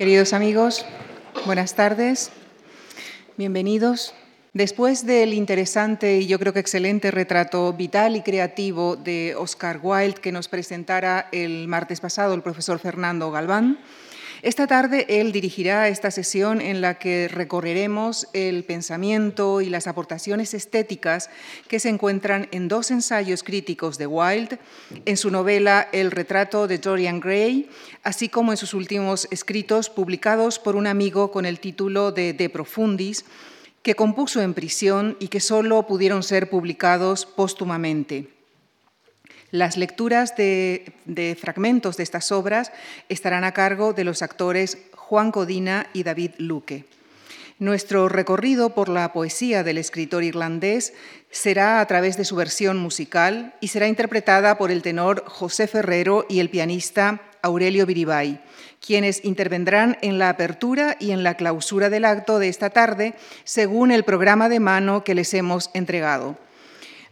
Queridos amigos, buenas tardes, bienvenidos. Después del interesante y yo creo que excelente retrato vital y creativo de Oscar Wilde que nos presentara el martes pasado el profesor Fernando Galván, esta tarde él dirigirá esta sesión en la que recorreremos el pensamiento y las aportaciones estéticas que se encuentran en dos ensayos críticos de Wilde, en su novela El retrato de Dorian Gray, así como en sus últimos escritos publicados por un amigo con el título de De Profundis, que compuso en prisión y que solo pudieron ser publicados póstumamente. Las lecturas de, fragmentos de estas obras estarán a cargo de los actores Juan Codina y David Luque. Nuestro recorrido por la poesía del escritor irlandés será a través de su versión musical y será interpretada por el tenor José Ferrero y el pianista Aurelio Viribay, quienes intervendrán en la apertura y en la clausura del acto de esta tarde según el programa de mano que les hemos entregado.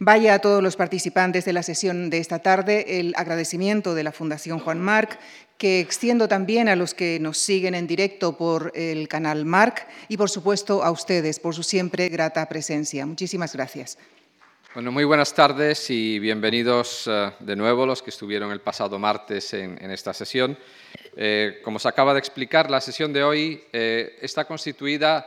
Vaya a todos los participantes de la sesión de esta tarde el agradecimiento de la Fundación Juan Marc, que extiendo también a los que nos siguen en directo por el canal Marc y, por supuesto, a ustedes por su siempre grata presencia. Muchísimas gracias. Bueno, muy buenas tardes y bienvenidos eh, de nuevo los que estuvieron el pasado martes en, esta sesión. Eh, como se acaba de explicar, la sesión de hoy eh, está constituida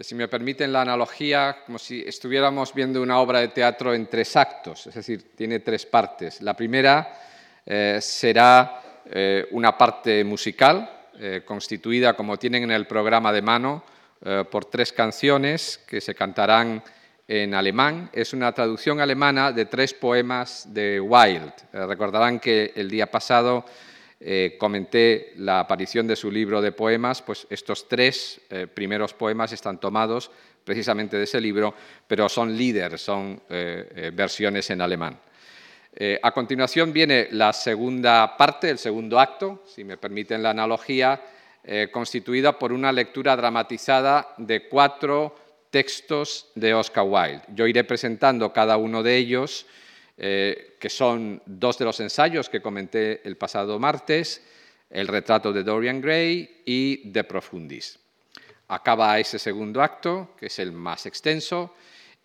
si me permiten la analogía, como si estuviéramos viendo una obra de teatro en tres actos, es decir, tiene tres partes. La primera eh, será eh, una parte musical, constituida, como tienen en el programa de mano, por tres canciones que se cantarán en alemán. Es una traducción alemana de tres poemas de Wilde. recordarán que el día pasado eh, comenté la aparición de su libro de poemas, pues estos tres eh, primeros poemas están tomados precisamente de ese libro, pero son líderes, son eh, versiones en alemán. a continuación viene la segunda parte, el segundo acto, si me permiten la analogía, constituida por una lectura dramatizada de cuatro textos de Oscar Wilde. Yo iré presentando cada uno de ellos eh, que son dos de los ensayos que comenté el pasado martes, el retrato de Dorian Gray y De Profundis. Acaba ese segundo acto, que es el más extenso,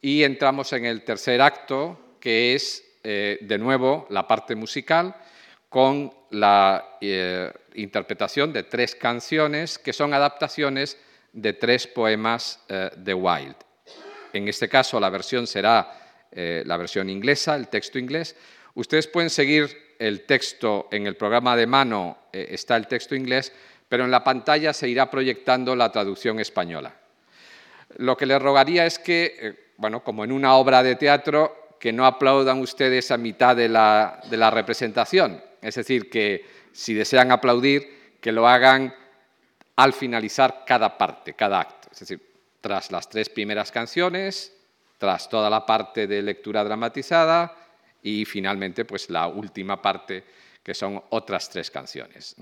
y entramos en el tercer acto, que es, eh, de nuevo, la parte musical, con la eh, interpretación de tres canciones que son adaptaciones de tres poemas de Wilde. En este caso, la versión será eh, la versión inglesa, el texto inglés. Ustedes pueden seguir el texto en el programa de mano, eh, está el texto inglés, pero en la pantalla se irá proyectando la traducción española. Lo que les rogaría es que, eh, bueno, como en una obra de teatro, que no aplaudan ustedes a mitad de la, de la representación. Es decir, que si desean aplaudir, que lo hagan al finalizar cada parte, cada acto. Es decir, tras las tres primeras canciones, tras toda la parte de lectura dramatizada y finalmente pues la última parte que son otras tres canciones.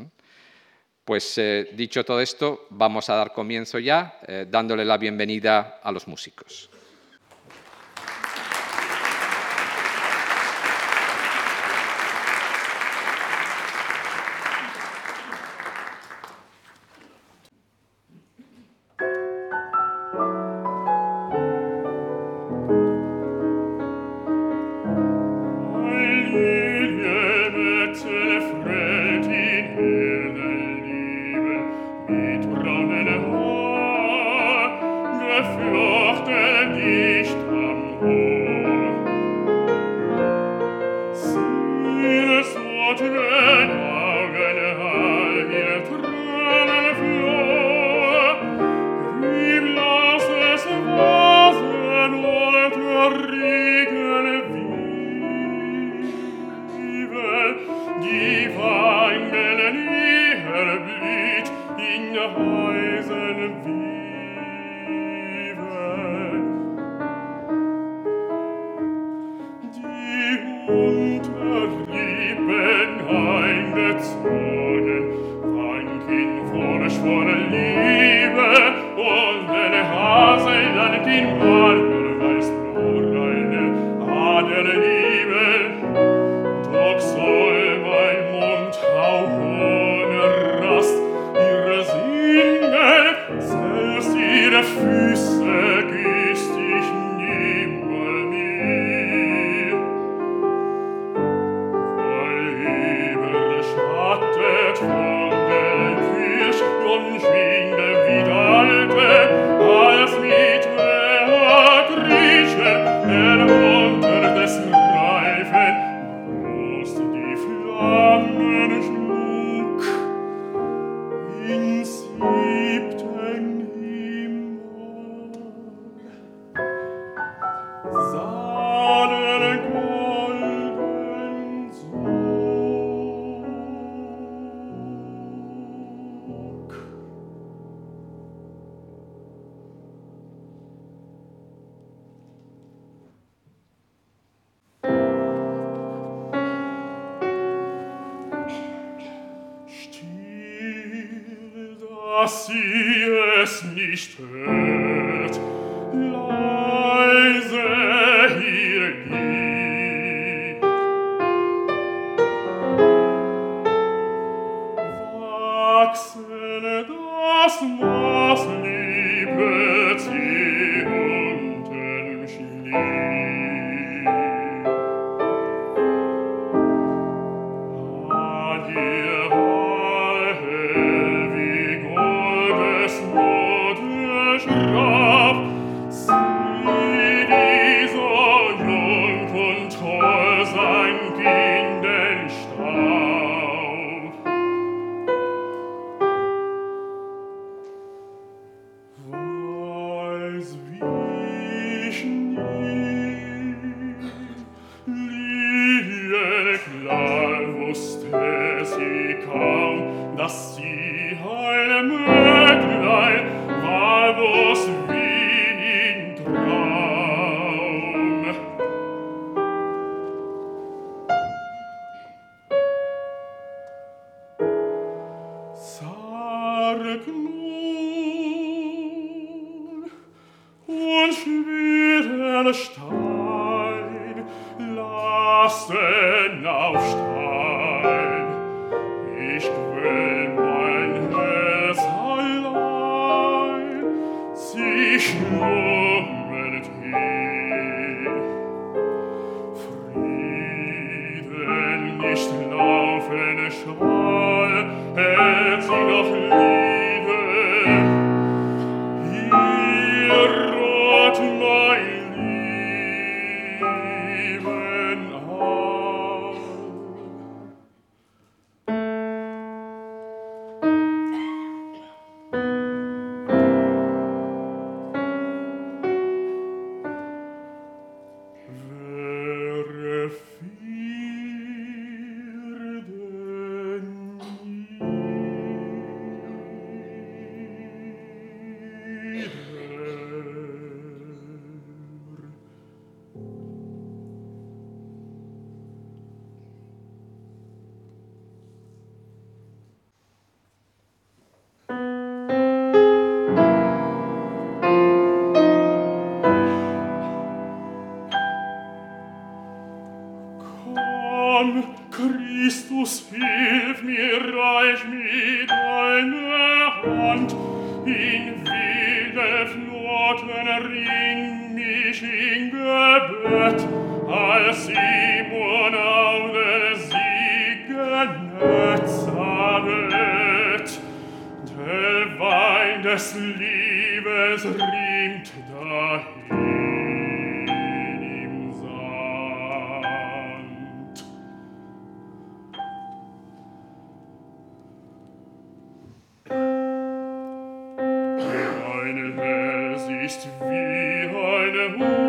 Pues eh, dicho todo esto, vamos a dar comienzo ya eh, dándole la bienvenida a los músicos. unter assim. deinen Wes ist wie eine Hure,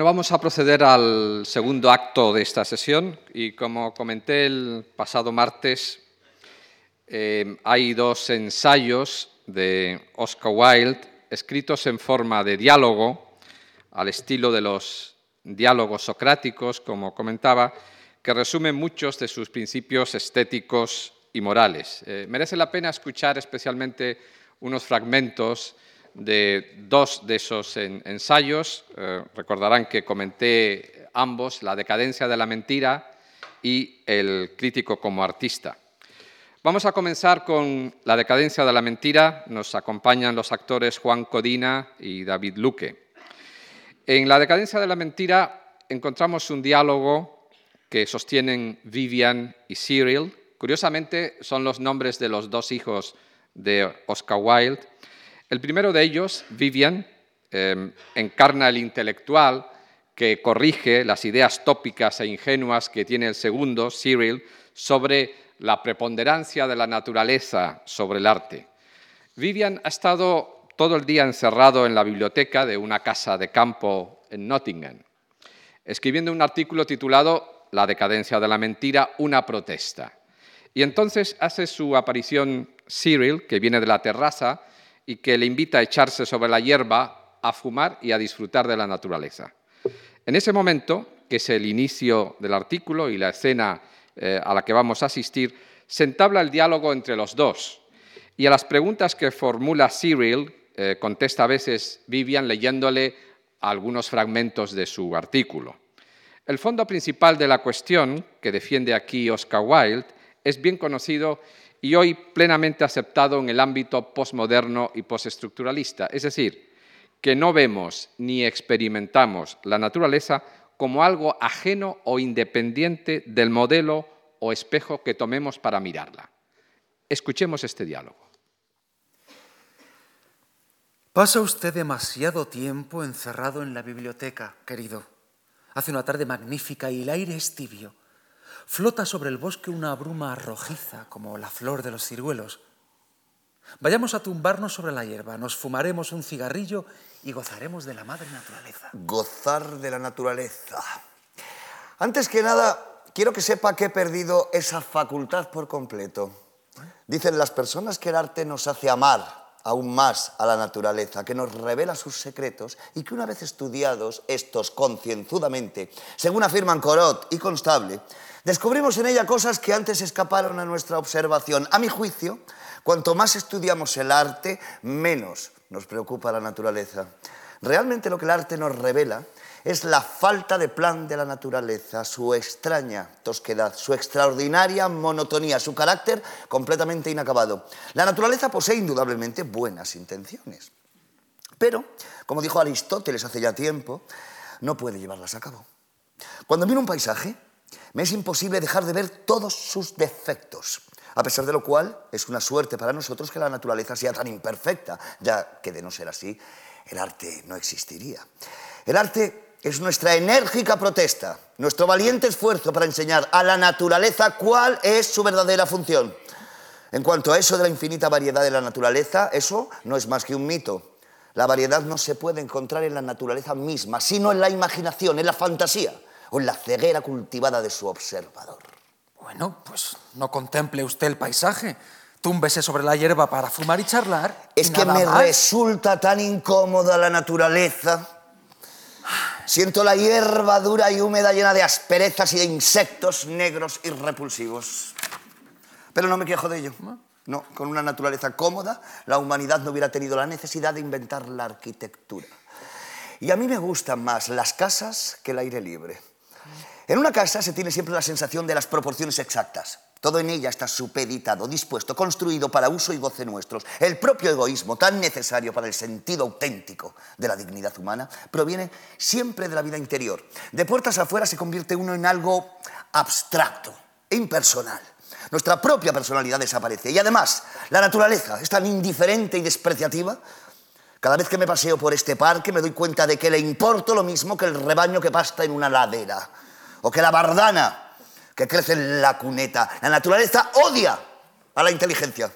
Bueno, vamos a proceder al segundo acto de esta sesión y como comenté el pasado martes, eh, hay dos ensayos de Oscar Wilde escritos en forma de diálogo, al estilo de los diálogos socráticos, como comentaba, que resumen muchos de sus principios estéticos y morales. Eh, merece la pena escuchar especialmente unos fragmentos de dos de esos ensayos. Eh, recordarán que comenté ambos, La decadencia de la mentira y El crítico como artista. Vamos a comenzar con La decadencia de la mentira. Nos acompañan los actores Juan Codina y David Luque. En La decadencia de la mentira encontramos un diálogo que sostienen Vivian y Cyril. Curiosamente, son los nombres de los dos hijos de Oscar Wilde el primero de ellos, Vivian, em, encarna el intelectual que corrige las ideas tópicas e ingenuas que tiene el segundo, Cyril, sobre la preponderancia de la naturaleza sobre el arte. Vivian ha estado todo el día encerrado en la biblioteca de una casa de campo en Nottingham, escribiendo un artículo titulado La decadencia de la mentira, una protesta. Y entonces hace su aparición Cyril, que viene de la terraza, y que le invita a echarse sobre la hierba, a fumar y a disfrutar de la naturaleza. En ese momento, que es el inicio del artículo y la escena eh, a la que vamos a asistir, se entabla el diálogo entre los dos. Y a las preguntas que formula Cyril, eh, contesta a veces Vivian leyéndole algunos fragmentos de su artículo. El fondo principal de la cuestión que defiende aquí Oscar Wilde es bien conocido y hoy plenamente aceptado en el ámbito postmoderno y postestructuralista. Es decir, que no vemos ni experimentamos la naturaleza como algo ajeno o independiente del modelo o espejo que tomemos para mirarla. Escuchemos este diálogo. Pasa usted demasiado tiempo encerrado en la biblioteca, querido. Hace una tarde magnífica y el aire es tibio. Flota sobre el bosque una bruma rojiza como la flor de los ciruelos. Vayamos a tumbarnos sobre la hierba, nos fumaremos un cigarrillo y gozaremos de la madre naturaleza. Gozar de la naturaleza. Antes que nada, quiero que sepa que he perdido esa facultad por completo. Dicen las personas que el arte nos hace amar aún más a la naturaleza, que nos revela sus secretos y que una vez estudiados estos concienzudamente, según afirman Corot y Constable, Descubrimos en ella cosas que antes escaparon a nuestra observación. A mi juicio, cuanto más estudiamos el arte, menos nos preocupa la naturaleza. Realmente lo que el arte nos revela es la falta de plan de la naturaleza, su extraña tosquedad, su extraordinaria monotonía, su carácter completamente inacabado. La naturaleza posee indudablemente buenas intenciones, pero, como dijo Aristóteles hace ya tiempo, no puede llevarlas a cabo. Cuando miro un paisaje, me es imposible dejar de ver todos sus defectos. A pesar de lo cual, es una suerte para nosotros que la naturaleza sea tan imperfecta, ya que de no ser así, el arte no existiría. El arte es nuestra enérgica protesta, nuestro valiente esfuerzo para enseñar a la naturaleza cuál es su verdadera función. En cuanto a eso de la infinita variedad de la naturaleza, eso no es más que un mito. La variedad no se puede encontrar en la naturaleza misma, sino en la imaginación, en la fantasía o en la ceguera cultivada de su observador. Bueno, pues no contemple usted el paisaje. Túmbese sobre la hierba para fumar y charlar. Es que me resulta tan incómoda la naturaleza. Siento la hierba dura y húmeda llena de asperezas y de insectos negros y repulsivos. Pero no me quejo de ello. No, con una naturaleza cómoda, la humanidad no hubiera tenido la necesidad de inventar la arquitectura. Y a mí me gustan más las casas que el aire libre. En una casa se tiene siempre la sensación de las proporciones exactas. Todo en ella está supeditado, dispuesto, construido para uso y goce nuestros. El propio egoísmo, tan necesario para el sentido auténtico de la dignidad humana, proviene siempre de la vida interior. De puertas afuera se convierte uno en algo abstracto, impersonal. Nuestra propia personalidad desaparece. Y además, la naturaleza es tan indiferente y despreciativa. Cada vez que me paseo por este parque me doy cuenta de que le importo lo mismo que el rebaño que pasta en una ladera. O que la bardana que crece en la cuneta. La naturaleza odia a la inteligencia.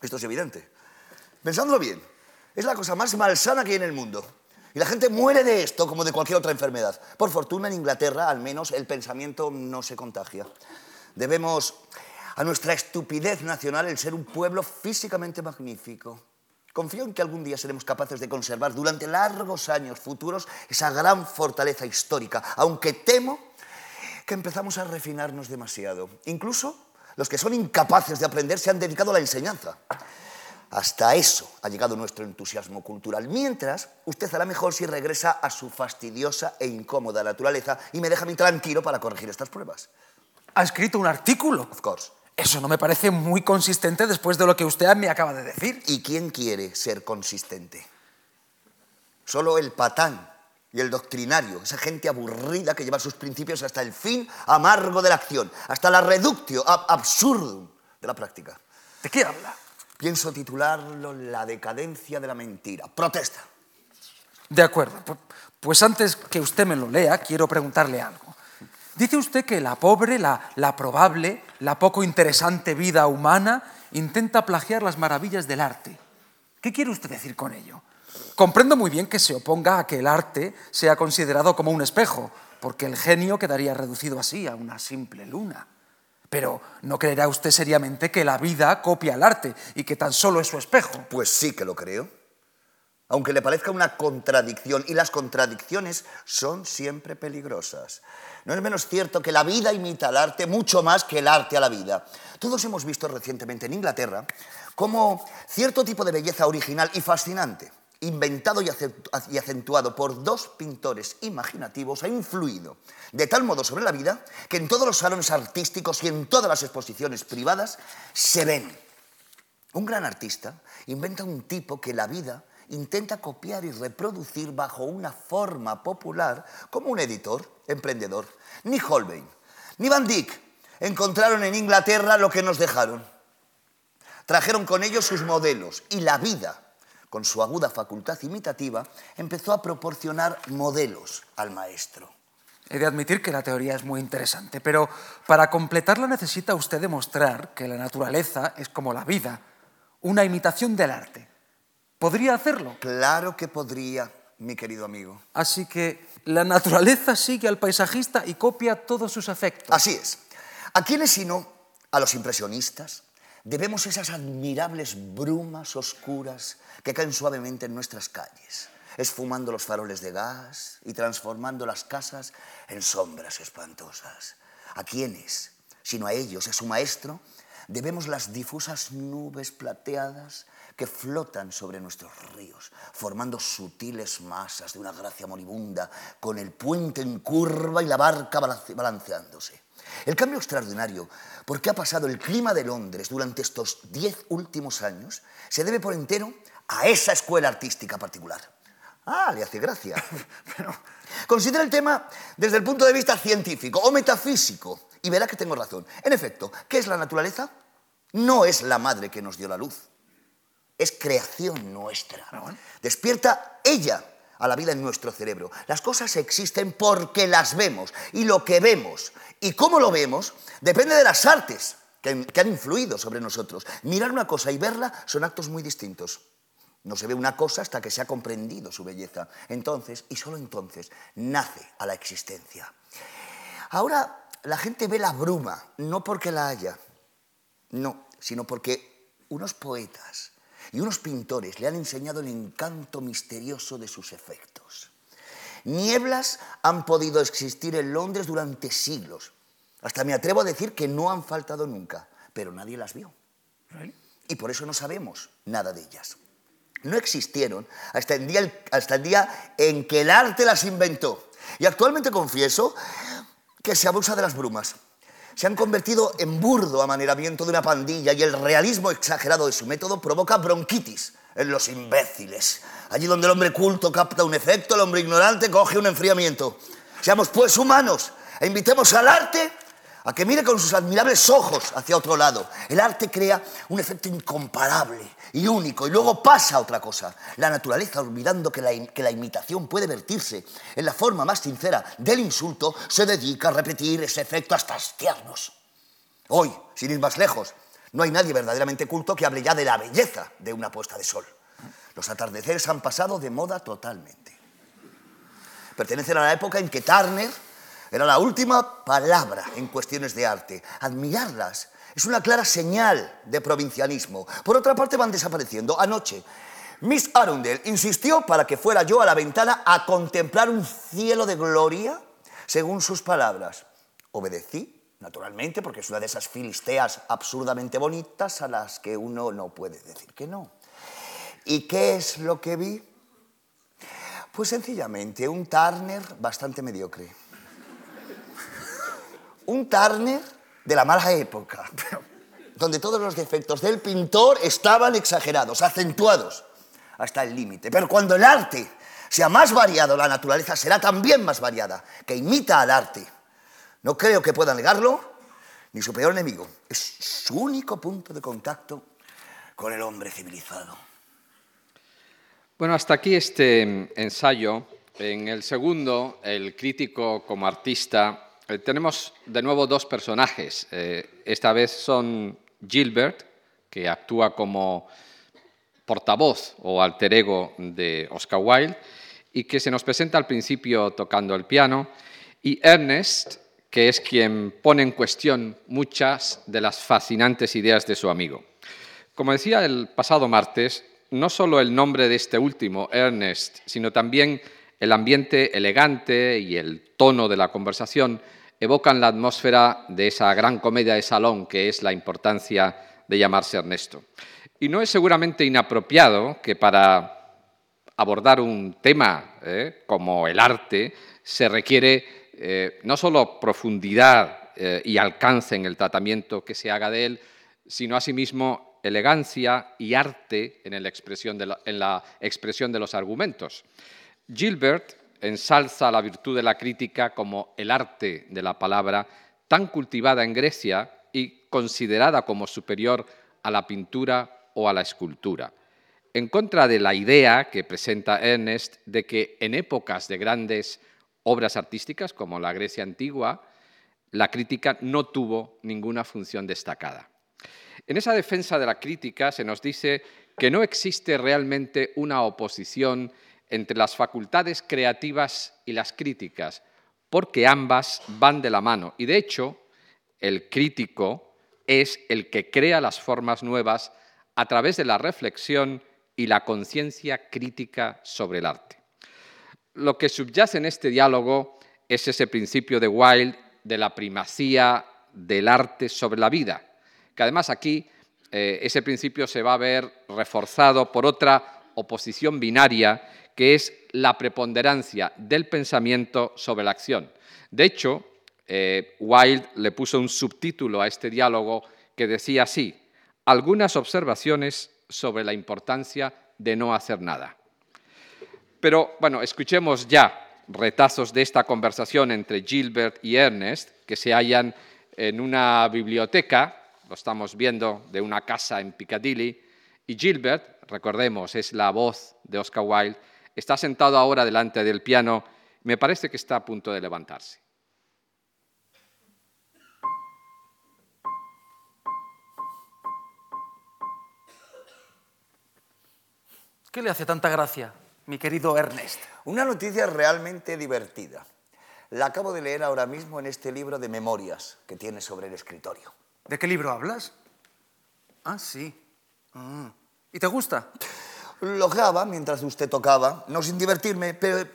Esto es evidente. Pensándolo bien, es la cosa más malsana que hay en el mundo. Y la gente muere de esto como de cualquier otra enfermedad. Por fortuna en Inglaterra al menos el pensamiento no se contagia. Debemos a nuestra estupidez nacional el ser un pueblo físicamente magnífico. Confío en que algún día seremos capaces de conservar durante largos años futuros esa gran fortaleza histórica, aunque temo que empezamos a refinarnos demasiado. Incluso los que son incapaces de aprender se han dedicado a la enseñanza. Hasta eso ha llegado nuestro entusiasmo cultural. Mientras, usted hará mejor si regresa a su fastidiosa e incómoda naturaleza y me deja a mí tranquilo para corregir estas pruebas. ¿Ha escrito un artículo? Of course. Eso no me parece muy consistente después de lo que usted me acaba de decir. ¿Y quién quiere ser consistente? Solo el patán y el doctrinario, esa gente aburrida que lleva sus principios hasta el fin amargo de la acción, hasta la reductio ab absurdum de la práctica. ¿De qué habla? Pienso titularlo La decadencia de la mentira. Protesta. De acuerdo. Pues antes que usted me lo lea, quiero preguntarle algo. Dice usted que la pobre, la, la probable, la poco interesante vida humana intenta plagiar las maravillas del arte. ¿Qué quiere usted decir con ello? Comprendo muy bien que se oponga a que el arte sea considerado como un espejo, porque el genio quedaría reducido así a una simple luna. Pero ¿no creerá usted seriamente que la vida copia al arte y que tan solo es su espejo? Pues sí que lo creo. Aunque le parezca una contradicción, y las contradicciones son siempre peligrosas. No es menos cierto que la vida imita al arte mucho más que el arte a la vida. Todos hemos visto recientemente en Inglaterra cómo cierto tipo de belleza original y fascinante inventado y acentuado por dos pintores imaginativos, ha influido de tal modo sobre la vida que en todos los salones artísticos y en todas las exposiciones privadas se ven. Un gran artista inventa un tipo que la vida intenta copiar y reproducir bajo una forma popular como un editor, emprendedor. Ni Holbein, ni Van Dyck encontraron en Inglaterra lo que nos dejaron. Trajeron con ellos sus modelos y la vida con su aguda facultad imitativa, empezó a proporcionar modelos al maestro. He de admitir que la teoría es muy interesante, pero para completarla necesita usted demostrar que la naturaleza es como la vida, una imitación del arte. ¿Podría hacerlo? Claro que podría, mi querido amigo. Así que la naturaleza sigue al paisajista y copia todos sus efectos. Así es. ¿A quiénes sino? A los impresionistas, debemos esas admirables brumas oscuras que caen suavemente en nuestras calles, esfumando los faroles de gas y transformando las casas en sombras espantosas. ¿A quiénes? Sino a ellos, a su maestro, debemos las difusas nubes plateadas que flotan sobre nuestros ríos, formando sutiles masas de una gracia moribunda, con el puente en curva y la barca balanceándose. El cambio extraordinario por qué ha pasado el clima de Londres durante estos diez últimos años se debe por entero a esa escuela artística particular. Ah, le hace gracia. Pero considera el tema desde el punto de vista científico o metafísico y verá que tengo razón. En efecto, ¿qué es la naturaleza? No es la madre que nos dio la luz, es creación nuestra. Ah, Despierta ella a la vida en nuestro cerebro. Las cosas existen porque las vemos y lo que vemos y cómo lo vemos depende de las artes que, han influido sobre nosotros. Mirar una cosa y verla son actos muy distintos. No se ve una cosa hasta que se ha comprendido su belleza. Entonces, y solo entonces, nace a la existencia. Ahora la gente ve la bruma, no porque la haya, no, sino porque unos poetas y unos pintores le han enseñado el encanto misterioso de sus efectos. Nieblas han podido existir en Londres durante siglos. Hasta me atrevo a decir que no han faltado nunca, pero nadie las vio. Y por eso no sabemos nada de ellas. No existieron hasta el, día, hasta el día en que el arte las inventó. Y actualmente confieso que se abusa de las brumas. Se han convertido en burdo amaneramiento de una pandilla y el realismo exagerado de su método provoca bronquitis en los imbéciles. Allí donde el hombre culto capta un efecto, el hombre ignorante coge un enfriamiento. Seamos pues humanos e invitemos al arte a que mire con sus admirables ojos hacia otro lado. El arte crea un efecto incomparable y único y luego pasa otra cosa. La naturaleza, olvidando que la, que la imitación puede vertirse en la forma más sincera del insulto, se dedica a repetir ese efecto hasta hastiarnos. Hoy, sin ir más lejos, no hay nadie verdaderamente culto que hable ya de la belleza de una puesta de sol. Los atardeceres han pasado de moda totalmente. Pertenecen a la época en que Turner era la última palabra en cuestiones de arte. Admirarlas es una clara señal de provincianismo. Por otra parte, van desapareciendo. Anoche, Miss Arundel insistió para que fuera yo a la ventana a contemplar un cielo de gloria, según sus palabras. Obedecí, naturalmente, porque es una de esas filisteas absurdamente bonitas a las que uno no puede decir que no. ¿Y qué es lo que vi? Pues sencillamente un Turner bastante mediocre un Turner de la mala época, donde todos los defectos del pintor estaban exagerados, acentuados hasta el límite. Pero cuando el arte sea más variado, la naturaleza será también más variada, que imita al arte. No creo que pueda negarlo ni su peor enemigo. Es su único punto de contacto con el hombre civilizado. Bueno, hasta aquí este ensayo. En el segundo, el crítico como artista eh, tenemos de nuevo dos personajes. Eh, esta vez son Gilbert, que actúa como portavoz o alter ego de Oscar Wilde, y que se nos presenta al principio tocando el piano, y Ernest, que es quien pone en cuestión muchas de las fascinantes ideas de su amigo. Como decía el pasado martes, no solo el nombre de este último, Ernest, sino también el ambiente elegante y el tono de la conversación evocan la atmósfera de esa gran comedia de salón que es la importancia de llamarse Ernesto. Y no es seguramente inapropiado que para abordar un tema eh, como el arte se requiere eh, no solo profundidad eh, y alcance en el tratamiento que se haga de él, sino asimismo elegancia y arte en, la expresión en la expresión de los argumentos. Gilbert ensalza la virtud de la crítica como el arte de la palabra, tan cultivada en Grecia y considerada como superior a la pintura o a la escultura, en contra de la idea que presenta Ernest de que en épocas de grandes obras artísticas como la Grecia antigua, la crítica no tuvo ninguna función destacada. En esa defensa de la crítica se nos dice que no existe realmente una oposición entre las facultades creativas y las críticas, porque ambas van de la mano. Y de hecho, el crítico es el que crea las formas nuevas a través de la reflexión y la conciencia crítica sobre el arte. Lo que subyace en este diálogo es ese principio de Wilde de la primacía del arte sobre la vida, que además aquí eh, ese principio se va a ver reforzado por otra oposición binaria que es la preponderancia del pensamiento sobre la acción. De hecho, eh, Wilde le puso un subtítulo a este diálogo que decía así, algunas observaciones sobre la importancia de no hacer nada. Pero bueno, escuchemos ya retazos de esta conversación entre Gilbert y Ernest, que se hallan en una biblioteca, lo estamos viendo, de una casa en Piccadilly, y Gilbert, recordemos, es la voz de Oscar Wilde, Está sentado ahora delante del piano. Me parece que está a punto de levantarse. ¿Qué le hace tanta gracia, mi querido Ernest? Una noticia realmente divertida. La acabo de leer ahora mismo en este libro de memorias que tiene sobre el escritorio. ¿De qué libro hablas? Ah, sí. Ah. ¿Y te gusta? Lograba, mientras usted tocaba, no sin divertirme, pero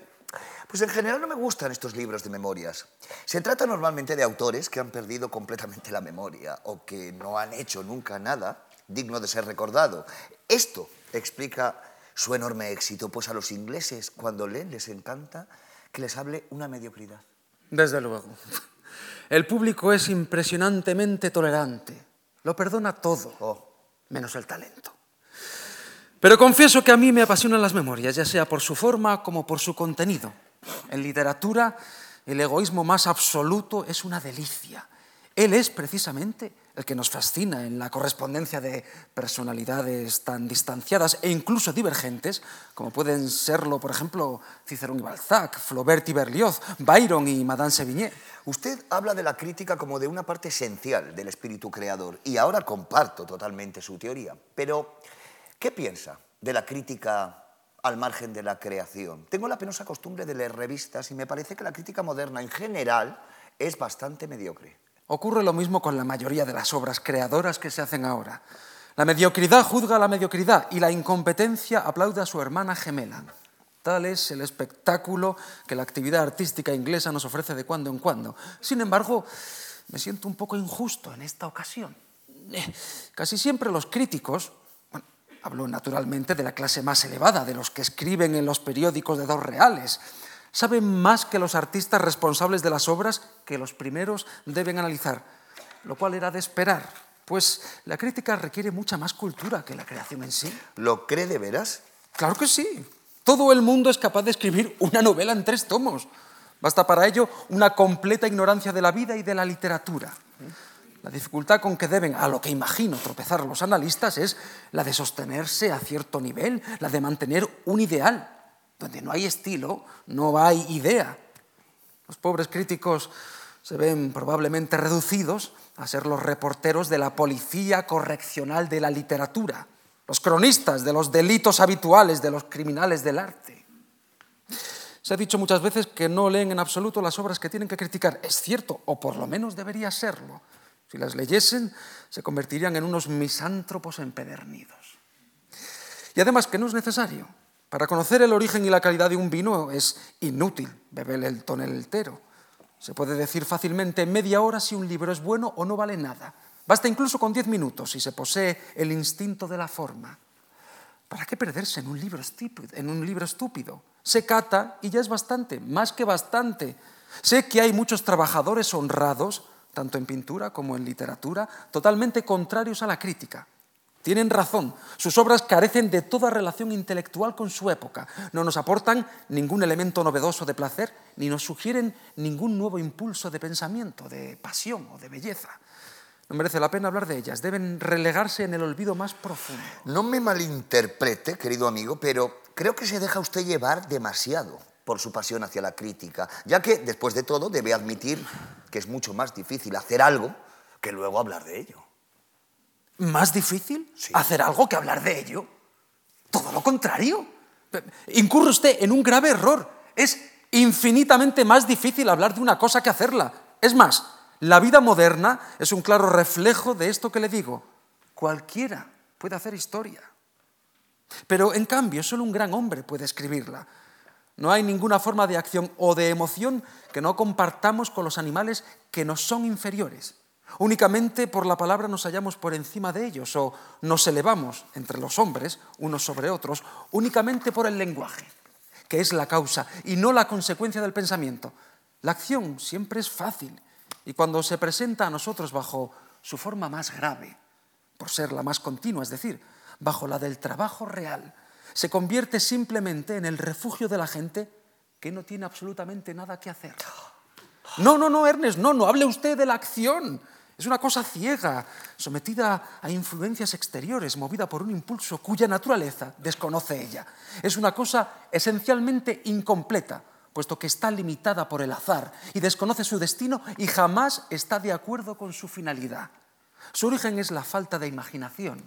Pues en general no me gustan estos libros de memorias. Se trata normalmente de autores que han perdido completamente la memoria o que no han hecho nunca nada digno de ser recordado. Esto explica su enorme éxito, pues a los ingleses cuando leen les encanta que les hable una mediocridad. Desde luego. El público es impresionantemente tolerante. Lo perdona todo, Oh. menos el talento. Pero confieso que a mí me apasionan las memorias, ya sea por su forma como por su contenido. En literatura, el egoísmo más absoluto es una delicia. Él es precisamente el que nos fascina en la correspondencia de personalidades tan distanciadas e incluso divergentes, como pueden serlo, por ejemplo, Cicerón y Balzac, Flaubert y Berlioz, Byron y Madame Sévigné. Usted habla de la crítica como de una parte esencial del espíritu creador y ahora comparto totalmente su teoría. Pero, ¿qué piensa de la crítica al margen de la creación? Tengo la penosa costumbre de leer revistas y me parece que la crítica moderna en general es bastante mediocre. Ocurre lo mismo con la mayoría de las obras creadoras que se hacen ahora. La mediocridad juzga a la mediocridad y la incompetencia aplaude a su hermana gemela. Tal es el espectáculo que la actividad artística inglesa nos ofrece de cuando en cuando. Sin embargo, me siento un poco injusto en esta ocasión. Eh, Casi siempre los críticos, hablo naturalmente de la clase más elevada, de los que escriben en los periódicos de dos reales, saben más que los artistas responsables de las obras que los primeros deben analizar, lo cual era de esperar, pues la crítica requiere mucha más cultura que la creación en sí. ¿Lo cree de veras? Claro que sí. Todo el mundo es capaz de escribir una novela en tres tomos. Basta para ello una completa ignorancia de la vida y de la literatura. La dificultad con que deben, a lo que imagino, tropezar los analistas es la de sostenerse a cierto nivel, la de mantener un ideal. Donde no hay estilo, no hay idea. Los pobres críticos se ven probablemente reducidos a ser los reporteros de la policía correccional de la literatura, los cronistas de los delitos habituales de los criminales del arte. Se ha dicho muchas veces que no leen en absoluto las obras que tienen que criticar. Es cierto, o por lo menos debería serlo. Si las leyesen, se convertirían en unos misántropos empedernidos. Y además que no es necesario. Para conocer el origen y la calidad de un vino es inútil beber el toneltero. Se puede decir fácilmente en media hora si un libro es bueno o no vale nada. Basta incluso con diez minutos si se posee el instinto de la forma. ¿Para qué perderse en un libro estúpido? En un libro estúpido? Se cata y ya es bastante, más que bastante. Sé que hay muchos trabajadores honrados, tanto en pintura como en literatura, totalmente contrarios a la crítica. Tienen razón, sus obras carecen de toda relación intelectual con su época, no nos aportan ningún elemento novedoso de placer, ni nos sugieren ningún nuevo impulso de pensamiento, de pasión o de belleza. No merece la pena hablar de ellas, deben relegarse en el olvido más profundo. No me malinterprete, querido amigo, pero creo que se deja usted llevar demasiado por su pasión hacia la crítica, ya que, después de todo, debe admitir que es mucho más difícil hacer algo que luego hablar de ello. ¿Más difícil hacer algo que hablar de ello? Todo lo contrario. Incurre usted en un grave error. Es infinitamente más difícil hablar de una cosa que hacerla. Es más, la vida moderna es un claro reflejo de esto que le digo. Cualquiera puede hacer historia. Pero en cambio, solo un gran hombre puede escribirla. No hay ninguna forma de acción o de emoción que no compartamos con los animales que nos son inferiores. Únicamente por la palabra nos hallamos por encima de ellos o nos elevamos entre los hombres unos sobre otros únicamente por el lenguaje, que es la causa y no la consecuencia del pensamiento. La acción siempre es fácil y cuando se presenta a nosotros bajo su forma más grave, por ser la más continua, es decir, bajo la del trabajo real, se convierte simplemente en el refugio de la gente que no tiene absolutamente nada que hacer. No, no, no, Ernest, no, no hable usted de la acción. Es una cosa ciega, sometida a influencias exteriores, movida por un impulso cuya naturaleza desconoce ella. Es una cosa esencialmente incompleta, puesto que está limitada por el azar y desconoce su destino y jamás está de acuerdo con su finalidad. Su origen es la falta de imaginación.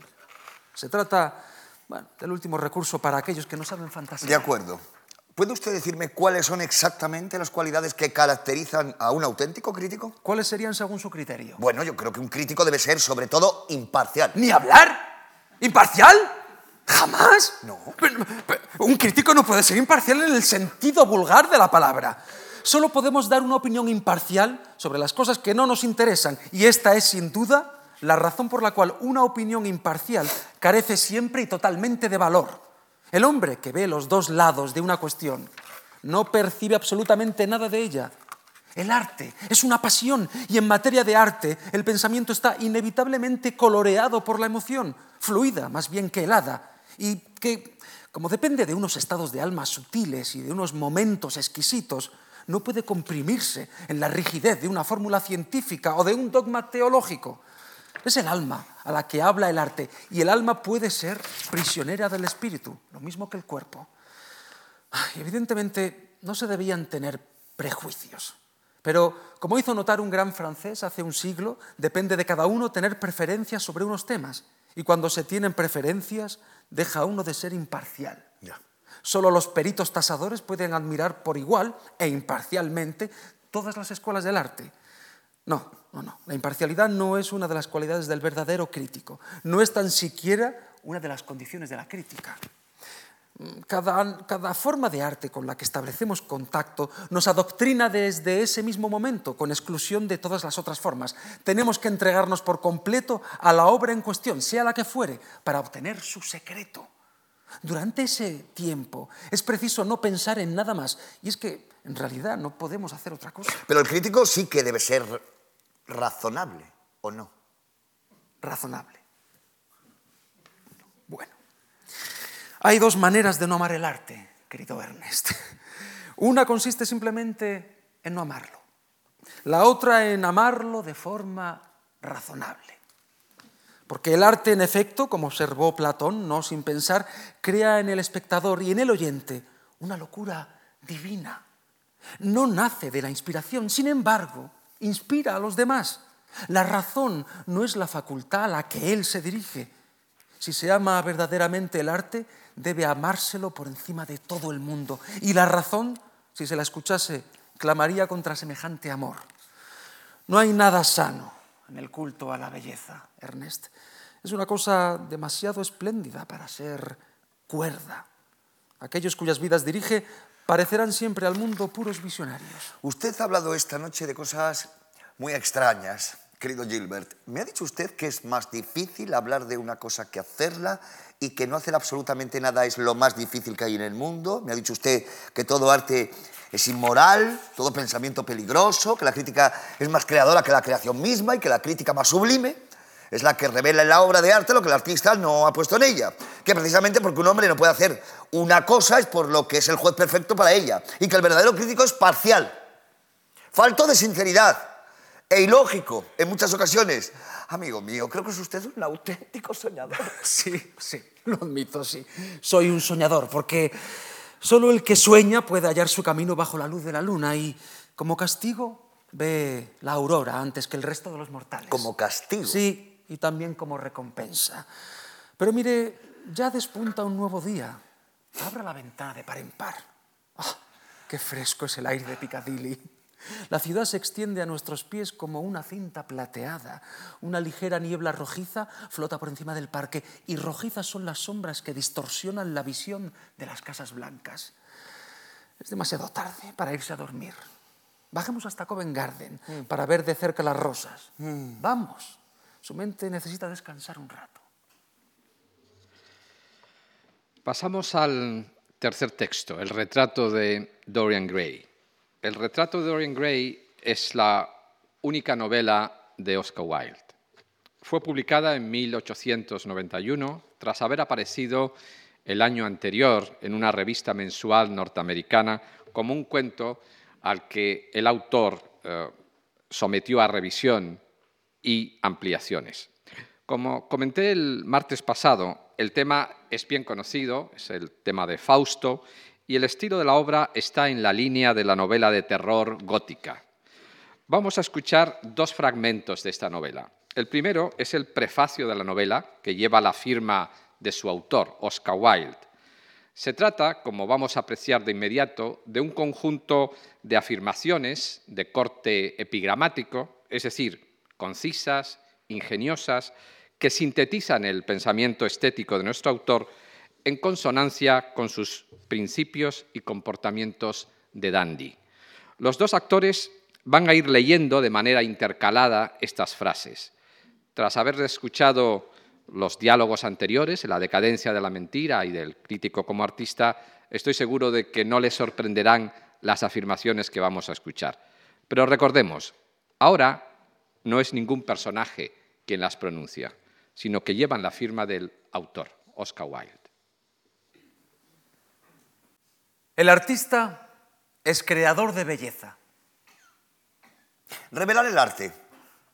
Se trata bueno, del último recurso para aquellos que no saben fantasear. De acuerdo. ¿Puede usted decirme cuáles son exactamente las cualidades que caracterizan a un auténtico crítico? ¿Cuáles serían según su criterio? Bueno, yo creo que un crítico debe ser sobre todo imparcial. ¿Ni hablar? ¿Imparcial? ¿Jamás? No. Pero- pero un crítico no puede ser imparcial en el sentido vulgar de la palabra. Solo podemos dar una opinión imparcial sobre las cosas que no nos interesan. Y esta es, sin duda, la razón por la cual una opinión imparcial carece siempre y totalmente de valor. El hombre que ve los dos lados de una cuestión no percibe absolutamente nada de ella. El arte es una pasión y en materia de arte el pensamiento está inevitablemente coloreado por la emoción, fluida más bien que helada, y que, como depende de unos estados de alma sutiles y de unos momentos exquisitos, no puede comprimirse en la rigidez de una fórmula científica o de un dogma teológico. Es el alma a la que habla el arte y el alma puede ser prisionera del espíritu, lo mismo que el cuerpo. Ay, Evidentemente no se debían tener prejuicios, pero como hizo notar un gran francés hace un siglo, depende de cada uno tener preferencias sobre unos temas y cuando se tienen preferencias deja uno de ser imparcial. Solo los peritos tasadores pueden admirar por igual e imparcialmente todas las escuelas del arte. No, no, no. La imparcialidad no es una de las cualidades del verdadero crítico. No es tan siquiera una de las condiciones de la crítica. Cada, cada forma de arte con la que establecemos contacto nos adoctrina desde ese mismo momento, con exclusión de todas las otras formas. Tenemos que entregarnos por completo a la obra en cuestión, sea la que fuere, para obtener su secreto. Durante ese tiempo es preciso no pensar en nada más, y es que en realidad no podemos hacer otra cosa. Pero el crítico sí que debe ser razonable, ¿o no? razonable. Bueno, hay dos maneras de no amar el arte, querido Ernest. Una consiste simplemente en no amarlo. La otra en amarlo de forma razonable. Porque el arte, en efecto, como observó Platón, no sin pensar, crea en el espectador y en el oyente una locura divina. No nace de la inspiración, sin embargo, inspira a los demás. La razón no es la facultad a la que él se dirige. Si se ama verdaderamente el arte, debe amárselo por encima de todo el mundo. Y la razón, si se la escuchase, clamaría contra semejante amor. No hay nada sano en el culto a la belleza, Ernest. Es una cosa demasiado espléndida para ser cuerda. Aquellos cuyas vidas dirige parecerán siempre al mundo puros visionarios. Usted ha hablado esta noche de cosas muy extrañas, querido Gilbert. Me ha dicho usted que es más difícil hablar de una cosa que hacerla y que no hacer absolutamente nada es lo más difícil que hay en el mundo. Me ha dicho usted que todo arte es inmoral, todo pensamiento peligroso, que la crítica es más creadora que la creación misma y que la crítica más sublime es la que revela en la obra de arte lo que el artista no ha puesto en ella. Que precisamente porque un hombre no puede hacer una cosa es por lo que es el juez perfecto para ella. Y que el verdadero crítico es parcial, falto de sinceridad e ilógico en muchas ocasiones. Amigo mío, creo que es usted un auténtico soñador. Sí, sí, lo admito, sí. Soy un soñador, porque solo el que sueña puede hallar su camino bajo la luz de la luna y, como castigo, ve la aurora antes que el resto de los mortales. Como castigo. Sí, y también como recompensa. Pero mire, ya despunta un nuevo día. Abra la ventana de par en par. ¡Ah! ¡Qué fresco es el aire de Piccadilly! La ciudad se extiende a nuestros pies como una cinta plateada. Una ligera niebla rojiza flota por encima del parque y rojizas son las sombras que distorsionan la visión de las casas blancas. Es demasiado tarde para irse a dormir. Bajemos hasta Covent Garden para ver de cerca las rosas. Vamos, su mente necesita descansar un rato. Pasamos al tercer texto, el retrato de Dorian Gray. El retrato de Dorian Gray es la única novela de Oscar Wilde. Fue publicada en 1891 tras haber aparecido el año anterior en una revista mensual norteamericana como un cuento al que el autor eh, sometió a revisión y ampliaciones. Como comenté el martes pasado, el tema es bien conocido, es el tema de Fausto, y el estilo de la obra está en la línea de la novela de terror gótica. Vamos a escuchar dos fragmentos de esta novela. El primero es el prefacio de la novela, que lleva la firma de su autor, Oscar Wilde. Se trata, como vamos a apreciar de inmediato, de un conjunto de afirmaciones de corte epigramático, es decir, concisas, ingeniosas, que sintetizan el pensamiento estético de nuestro autor en consonancia con sus principios y comportamientos de dandy. Los dos actores van a ir leyendo de manera intercalada estas frases. Tras haber escuchado los diálogos anteriores, la decadencia de la mentira y del crítico como artista, estoy seguro de que no les sorprenderán las afirmaciones que vamos a escuchar. Pero recordemos, ahora no es ningún personaje quien las pronuncia, sino que llevan la firma del autor, Oscar Wilde. El artista es creador de belleza. Revelar el arte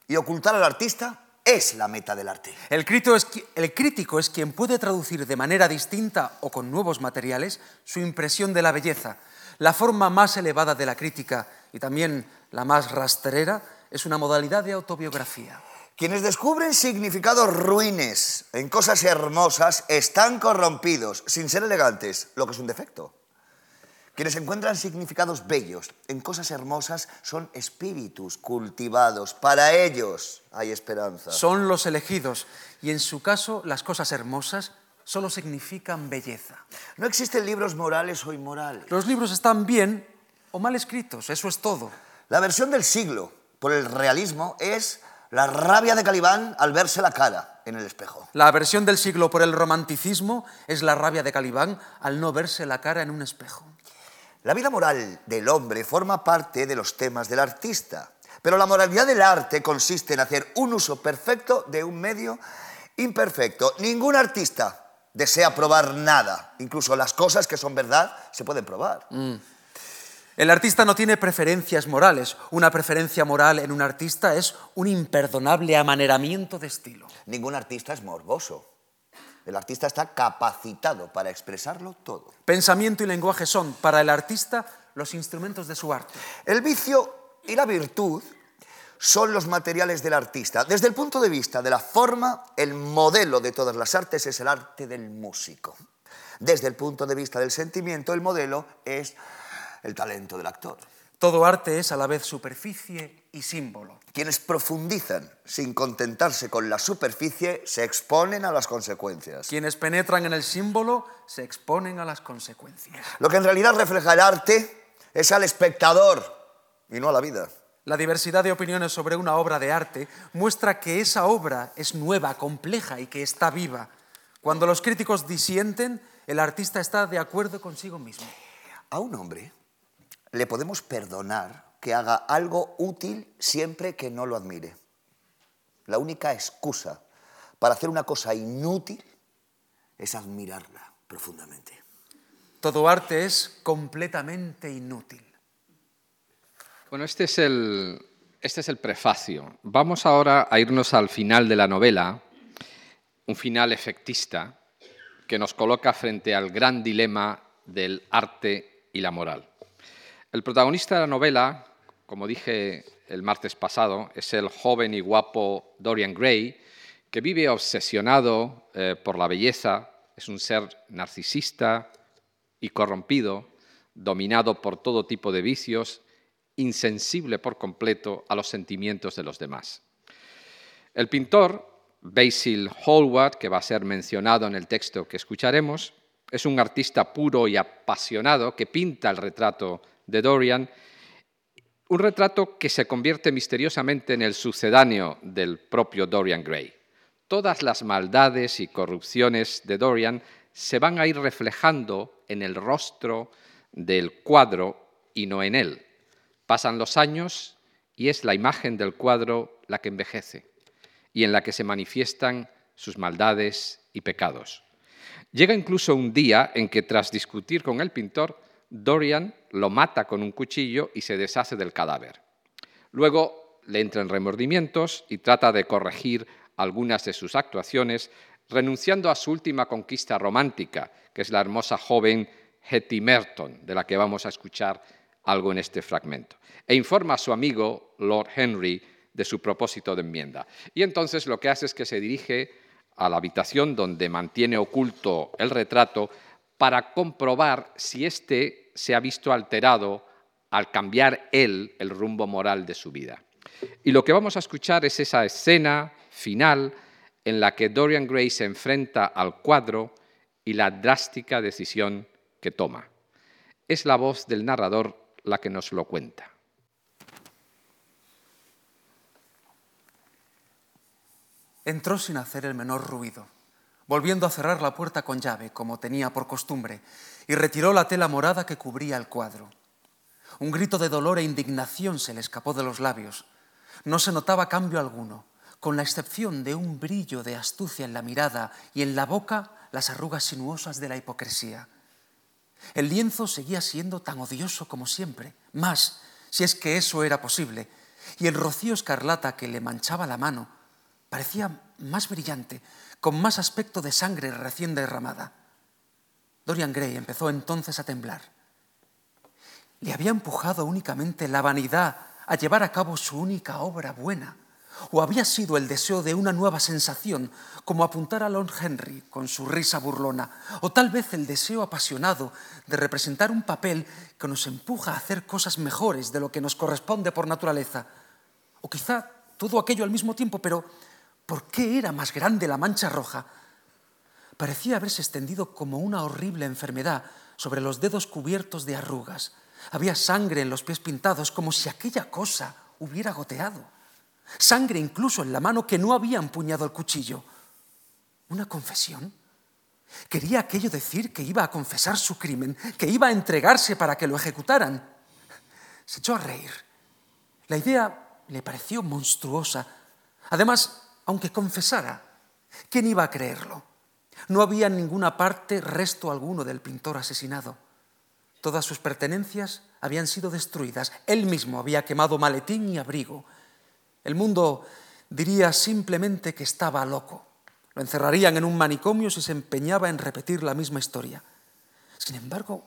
y ocultar al artista es la meta del arte. El crítico, es, el crítico es quien puede traducir de manera distinta o con nuevos materiales su impresión de la belleza. La forma más elevada de la crítica y también la más rastrera es una modalidad de autobiografía. Quienes descubren significados ruines en cosas hermosas están corrompidos, sin ser elegantes, lo que es un defecto. Quienes encuentran significados bellos en cosas hermosas son espíritus cultivados. Para ellos hay esperanza. Son los elegidos y en su caso las cosas hermosas solo significan belleza. No existen libros morales o inmorales. Los libros están bien o mal escritos, eso es todo. La versión del siglo por el realismo es la rabia de Calibán al verse la cara en el espejo. La versión del siglo por el romanticismo es la rabia de Calibán al no verse la cara en un espejo. La vida moral del hombre forma parte de los temas del artista, pero la moralidad del arte consiste en hacer un uso perfecto de un medio imperfecto. Ningún artista desea probar nada, incluso las cosas que son verdad se pueden probar. Mm. El artista no tiene preferencias morales. Una preferencia moral en un artista es un imperdonable amaneramiento de estilo. Ningún artista es morboso. El artista está capacitado para expresarlo todo. Pensamiento y lenguaje son, para el artista, los instrumentos de su arte. El vicio y la virtud son los materiales del artista. Desde el punto de vista de la forma, el modelo de todas las artes es el arte del músico. Desde el punto de vista del sentimiento, el modelo es el talento del actor. Todo arte es a la vez superficie y símbolo. Quienes profundizan sin contentarse con la superficie se exponen a las consecuencias. Quienes penetran en el símbolo se exponen a las consecuencias. Lo que en realidad refleja el arte es al espectador y no a la vida. La diversidad de opiniones sobre una obra de arte muestra que esa obra es nueva, compleja y que está viva. Cuando los críticos disienten, el artista está de acuerdo consigo mismo. A un hombre le podemos perdonar que haga algo útil siempre que no lo admire. La única excusa para hacer una cosa inútil es admirarla profundamente. Todo arte es completamente inútil. Bueno, este es el, este es el prefacio. Vamos ahora a irnos al final de la novela, un final efectista que nos coloca frente al gran dilema del arte y la moral. El protagonista de la novela, como dije el martes pasado, es el joven y guapo Dorian Gray, que vive obsesionado eh, por la belleza, es un ser narcisista y corrompido, dominado por todo tipo de vicios, insensible por completo a los sentimientos de los demás. El pintor Basil Hallward, que va a ser mencionado en el texto que escucharemos, es un artista puro y apasionado que pinta el retrato de Dorian, un retrato que se convierte misteriosamente en el sucedáneo del propio Dorian Gray. Todas las maldades y corrupciones de Dorian se van a ir reflejando en el rostro del cuadro y no en él. Pasan los años y es la imagen del cuadro la que envejece y en la que se manifiestan sus maldades y pecados. Llega incluso un día en que tras discutir con el pintor, Dorian lo mata con un cuchillo y se deshace del cadáver. Luego le entra en remordimientos y trata de corregir algunas de sus actuaciones, renunciando a su última conquista romántica, que es la hermosa joven Hetty Merton, de la que vamos a escuchar algo en este fragmento, e informa a su amigo Lord Henry de su propósito de enmienda. Y entonces lo que hace es que se dirige a la habitación donde mantiene oculto el retrato para comprobar si éste se ha visto alterado al cambiar él el rumbo moral de su vida. Y lo que vamos a escuchar es esa escena final en la que Dorian Gray se enfrenta al cuadro y la drástica decisión que toma. Es la voz del narrador la que nos lo cuenta. Entró sin hacer el menor ruido, volviendo a cerrar la puerta con llave, como tenía por costumbre, y retiró la tela morada que cubría el cuadro. Un grito de dolor e indignación se le escapó de los labios. No se notaba cambio alguno, con la excepción de un brillo de astucia en la mirada y en la boca las arrugas sinuosas de la hipocresía. El lienzo seguía siendo tan odioso como siempre, más si es que eso era posible, y el rocío escarlata que le manchaba la mano parecía más brillante, con más aspecto de sangre recién derramada. Dorian Gray empezó entonces a temblar. Le había empujado únicamente la vanidad a llevar a cabo su única obra buena, o había sido el deseo de una nueva sensación, como apuntar a Lord Henry con su risa burlona, o tal vez el deseo apasionado de representar un papel que nos empuja a hacer cosas mejores de lo que nos corresponde por naturaleza, o quizá todo aquello al mismo tiempo, pero ¿por qué era más grande la mancha roja? Parecía haberse extendido como una horrible enfermedad sobre los dedos cubiertos de arrugas. Había sangre en los pies pintados como si aquella cosa hubiera goteado. Sangre incluso en la mano que no había empuñado el cuchillo. ¿Una confesión? ¿Quería aquello decir que iba a confesar su crimen, que iba a entregarse para que lo ejecutaran? Se echó a reír. La idea le pareció monstruosa. Además, aunque confesara, ¿quién iba a creerlo? No había en ninguna parte resto alguno del pintor asesinado. Todas sus pertenencias habían sido destruidas. Él mismo había quemado maletín y abrigo. El mundo diría simplemente que estaba loco. Lo encerrarían en un manicomio si se empeñaba en repetir la misma historia. Sin embargo,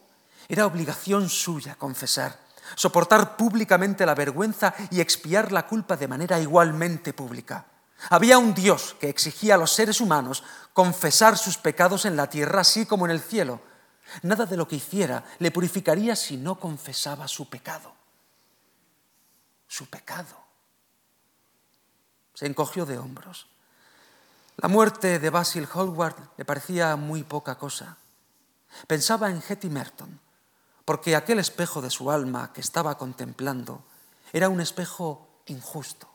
era obligación suya confesar, soportar públicamente la vergüenza y expiar la culpa de manera igualmente pública. Había un Dios que exigía a los seres humanos confesar sus pecados en la tierra así como en el cielo. Nada de lo que hiciera le purificaría si no confesaba su pecado. Su pecado. Se encogió de hombros. La muerte de Basil Hallward le parecía muy poca cosa. Pensaba en Hetty Merton, porque aquel espejo de su alma que estaba contemplando era un espejo injusto.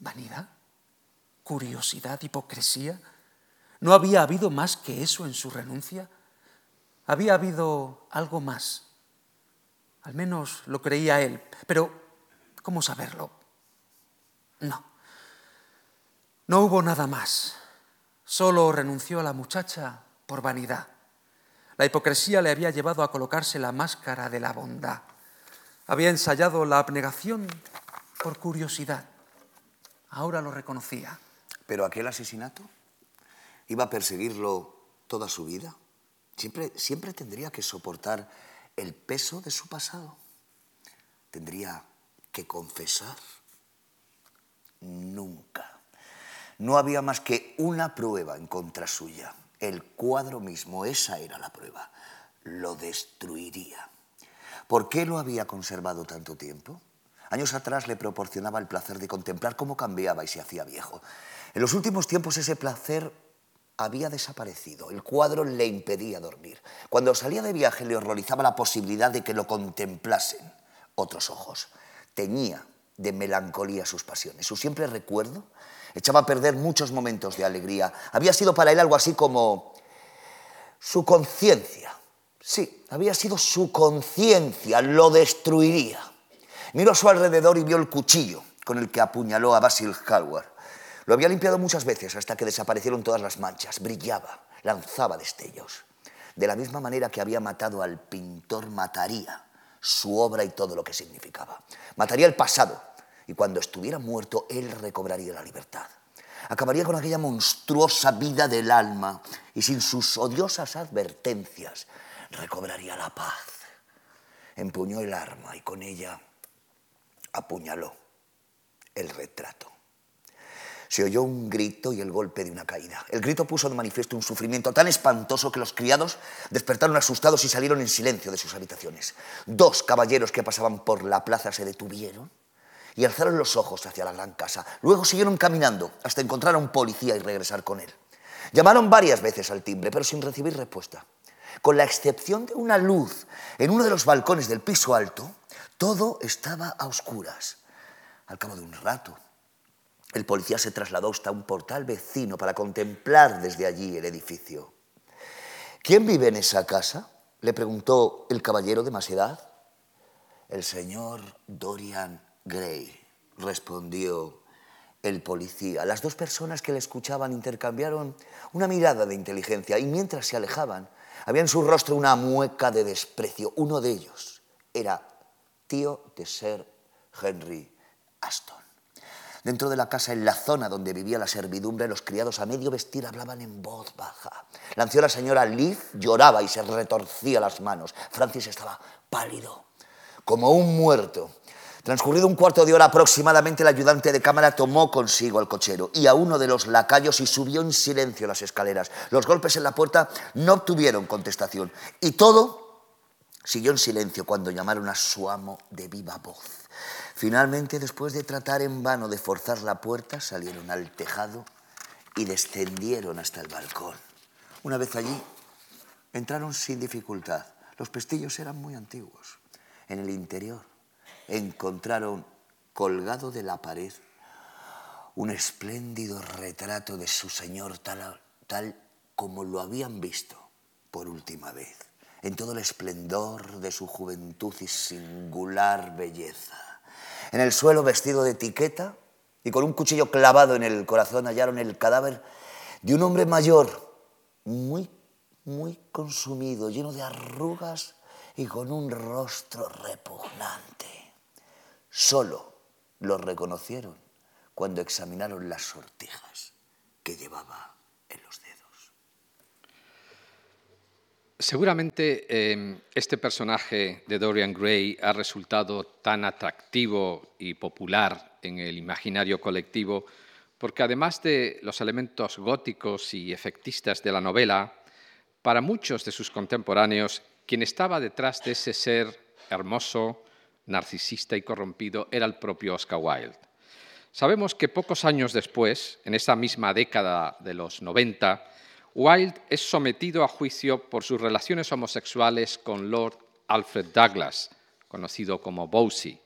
¿Vanidad? ¿Curiosidad? ¿Hipocresía? ¿No había habido más que eso en su renuncia? Había habido algo más. Al menos lo creía él. Pero, ¿cómo saberlo? No. No hubo nada más. Solo renunció a la muchacha por vanidad. La hipocresía le había llevado a colocarse la máscara de la bondad. Había ensayado la abnegación por curiosidad. Ahora lo reconocía. ¿Pero aquel asesinato? ¿Iba a perseguirlo toda su vida? ¿Siempre, siempre tendría que soportar el peso de su pasado? ¿Tendría que confesar? Nunca. No había más que una prueba en contra suya. El cuadro mismo, esa era la prueba. Lo destruiría. ¿Por qué lo había conservado tanto tiempo? Años atrás le proporcionaba el placer de contemplar cómo cambiaba y se hacía viejo. En los últimos tiempos ese placer había desaparecido. El cuadro le impedía dormir. Cuando salía de viaje le horrorizaba la posibilidad de que lo contemplasen otros ojos. Teñía de melancolía sus pasiones. Su siempre recuerdo echaba a perder muchos momentos de alegría. Había sido para él algo así como su conciencia. Sí, había sido su conciencia, lo destruiría. Miró a su alrededor y vio el cuchillo con el que apuñaló a Basil Hallward. Lo había limpiado muchas veces hasta que desaparecieron todas las manchas. Brillaba, lanzaba destellos. De la misma manera que había matado al pintor, mataría su obra y todo lo que significaba. Mataría el pasado y cuando estuviera muerto él recobraría la libertad. Acabaría con aquella monstruosa vida del alma y sin sus odiosas advertencias recobraría la paz. Empuñó el arma y con ella apuñaló el retrato. Se oyó un grito y el golpe de una caída. El grito puso de manifiesto un sufrimiento tan espantoso que los criados despertaron asustados y salieron en silencio de sus habitaciones. Dos caballeros que pasaban por la plaza se detuvieron y alzaron los ojos hacia la gran casa. Luego siguieron caminando hasta encontrar a un policía y regresar con él. Llamaron varias veces al timbre, pero sin recibir respuesta. Con la excepción de una luz en uno de los balcones del piso alto, todo estaba a oscuras. Al cabo de un rato, el policía se trasladó hasta un portal vecino para contemplar desde allí el edificio. ¿Quién vive en esa casa? le preguntó el caballero de más edad. El señor Dorian Gray, respondió el policía. Las dos personas que le escuchaban intercambiaron una mirada de inteligencia y mientras se alejaban, había en su rostro una mueca de desprecio. Uno de ellos era tío de Sir Henry Aston. Dentro de la casa, en la zona donde vivía la servidumbre, los criados a medio vestir hablaban en voz baja. La anciana señora Leaf lloraba y se retorcía las manos. Francis estaba pálido, como un muerto. Transcurrido un cuarto de hora aproximadamente, el ayudante de cámara tomó consigo al cochero y a uno de los lacayos y subió en silencio las escaleras. Los golpes en la puerta no obtuvieron contestación y todo siguió en silencio cuando llamaron a su amo de viva voz. Finalmente, después de tratar en vano de forzar la puerta, salieron al tejado y descendieron hasta el balcón. Una vez allí, entraron sin dificultad. Los pestillos eran muy antiguos. En el interior encontraron colgado de la pared un espléndido retrato de su señor tal, tal como lo habían visto por última vez, en todo el esplendor de su juventud y singular belleza. En el suelo vestido de etiqueta y con un cuchillo clavado en el corazón hallaron el cadáver de un hombre mayor, muy, muy consumido, lleno de arrugas y con un rostro repugnante. Solo lo reconocieron cuando examinaron las sortijas que llevaba en los dedos. Seguramente em, este personaje de Dorian Gray ha resultado tan atractivo y popular en el imaginario colectivo porque además de los elementos góticos y efectistas de la novela, para muchos de sus contemporáneos, quien estaba detrás de ese ser hermoso, narcisista y corrompido era el propio Oscar Wilde. Sabemos que pocos años después, en esa misma década de los 90, Wilde es sometido a juicio por sus relaciones homosexuales con Lord Alfred Douglas, conocido como Bosie,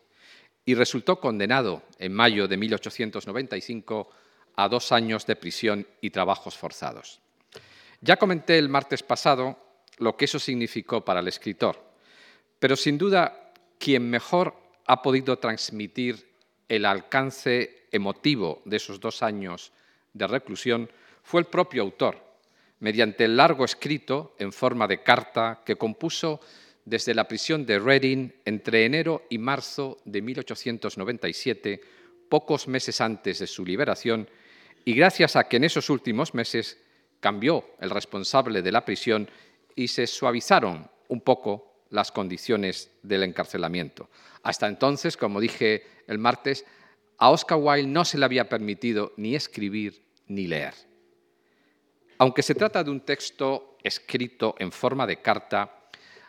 y resultó condenado en mayo de 1895 a dos años de prisión y trabajos forzados. Ya comenté el martes pasado lo que eso significó para el escritor, pero sin duda quien mejor ha podido transmitir el alcance emotivo de esos dos años de reclusión fue el propio autor, mediante el largo escrito en forma de carta que compuso desde la prisión de Reading entre enero y marzo de 1897, pocos meses antes de su liberación, y gracias a que en esos últimos meses cambió el responsable de la prisión y se suavizaron un poco las condiciones del encarcelamiento. Hasta entonces, como dije el martes, a Oscar Wilde no se le había permitido ni escribir ni leer. Aunque se trata de un texto escrito en forma de carta,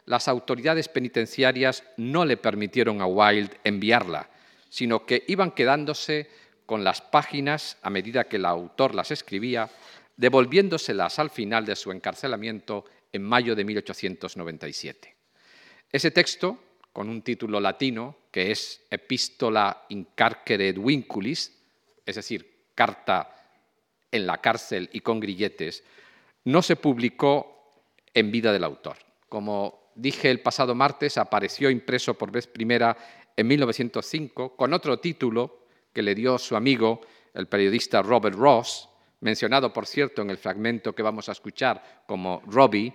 las autoridades penitenciarias no le permitieron a Wilde enviarla, sino que iban quedándose con las páginas a medida que el autor las escribía, devolviéndoselas al final de su encarcelamiento en mayo de 1897. Ese texto, con un título latino, que es Epistola in carcere vinculis, es decir, carta en la cárcel y con grilletes, no se publicó en vida del autor. Como dije el pasado martes, apareció impreso por vez primera en 1905 con otro título que le dio su amigo, el periodista Robert Ross, mencionado, por cierto, en el fragmento que vamos a escuchar como Robbie,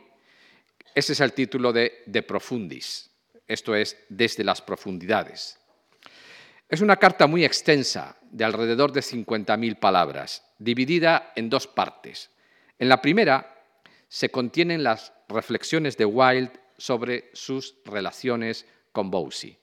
ese es el título de De Profundis, esto es, desde las profundidades. Es una carta muy extensa, de alrededor de 50.000 palabras, dividida en dos partes. En la primera se contienen las reflexiones de Wilde sobre sus relaciones con Bosie.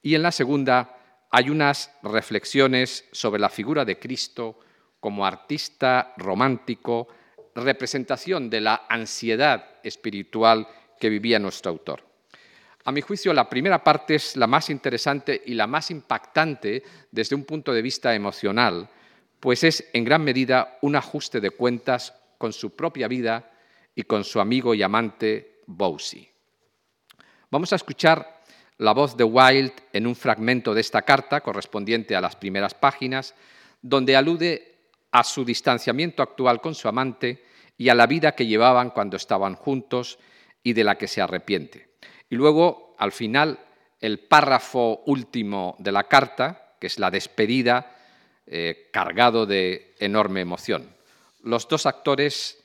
Y en la segunda hay unas reflexiones sobre la figura de Cristo como artista romántico representación de la ansiedad espiritual que vivía nuestro autor. A mi juicio, la primera parte es la más interesante y la más impactante desde un punto de vista emocional, pues es en gran medida un ajuste de cuentas con su propia vida y con su amigo y amante Bowsy. Vamos a escuchar la voz de Wilde en un fragmento de esta carta correspondiente a las primeras páginas, donde alude a su distanciamiento actual con su amante y a la vida que llevaban cuando estaban juntos y de la que se arrepiente. Y luego, al final, el párrafo último de la carta, que es la despedida, eh, cargado de enorme emoción. Los dos actores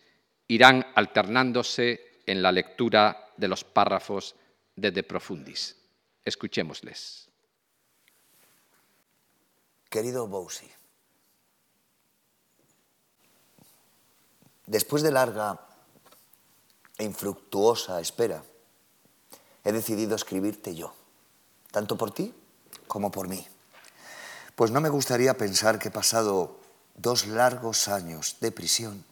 irán alternándose en la lectura de los párrafos de De Profundis. Escuchémosles. Querido Bowsy, después de larga e infructuosa espera, he decidido escribirte yo, tanto por ti como por mí. Pues no me gustaría pensar que he pasado dos largos años de prisión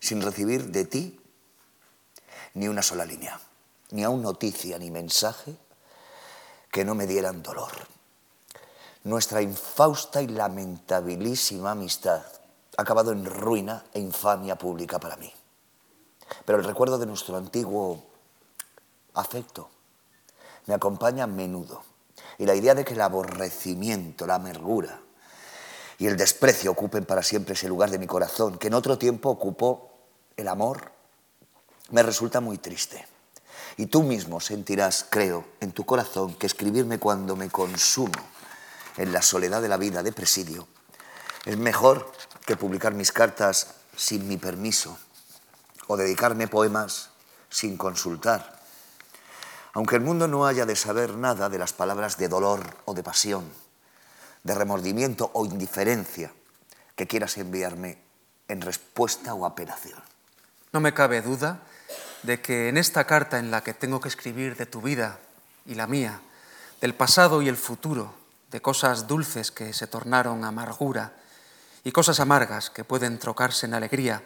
sin recibir de ti ni una sola línea, ni aún noticia ni mensaje que no me dieran dolor. Nuestra infausta y lamentabilísima amistad ha acabado en ruina e infamia pública para mí. Pero el recuerdo de nuestro antiguo afecto me acompaña a menudo. Y la idea de que el aborrecimiento, la amargura y el desprecio ocupen para siempre ese lugar de mi corazón, que en otro tiempo ocupó el amor, me resulta muy triste. Y tú mismo sentirás, creo, en tu corazón que escribirme cuando me consumo en la soledad de la vida de presidio es mejor que publicar mis cartas sin mi permiso o dedicarme poemas sin consultar. Aunque el mundo no haya de saber nada de las palabras de dolor o de pasión, de remordimiento o indiferencia que quieras enviarme en respuesta o apelación. No me cabe duda de que en esta carta en la que tengo que escribir de tu vida y la mía, del pasado y el futuro, de cosas dulces que se tornaron amargura y cosas amargas que pueden trocarse en alegría,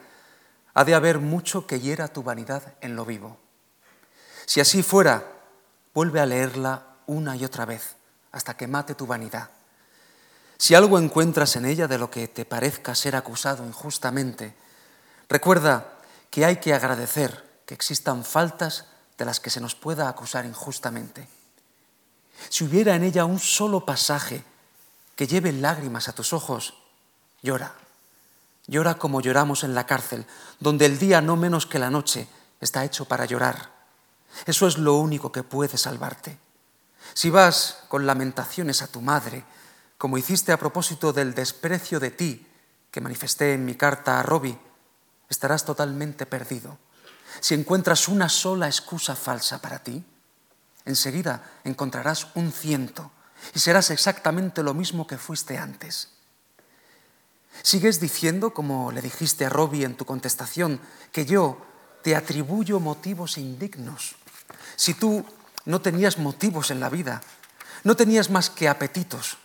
ha de haber mucho que hiera tu vanidad en lo vivo. Si así fuera, vuelve a leerla una y otra vez hasta que mate tu vanidad. Si algo encuentras en ella de lo que te parezca ser acusado injustamente, recuerda que hay que agradecer que existan faltas de las que se nos pueda acusar injustamente. Si hubiera en ella un solo pasaje que lleve lágrimas a tus ojos, llora. Llora como lloramos en la cárcel, donde el día no menos que la noche está hecho para llorar. Eso es lo único que puede salvarte. Si vas con lamentaciones a tu madre, como hiciste a propósito del desprecio de ti que manifesté en mi carta a Robbie, estarás totalmente perdido. Si encuentras una sola excusa falsa para ti, enseguida encontrarás un ciento y serás exactamente lo mismo que fuiste antes. Sigues diciendo, como le dijiste a Robbie en tu contestación, que yo te atribuyo motivos indignos. Si tú no tenías motivos en la vida, no tenías más que apetitos.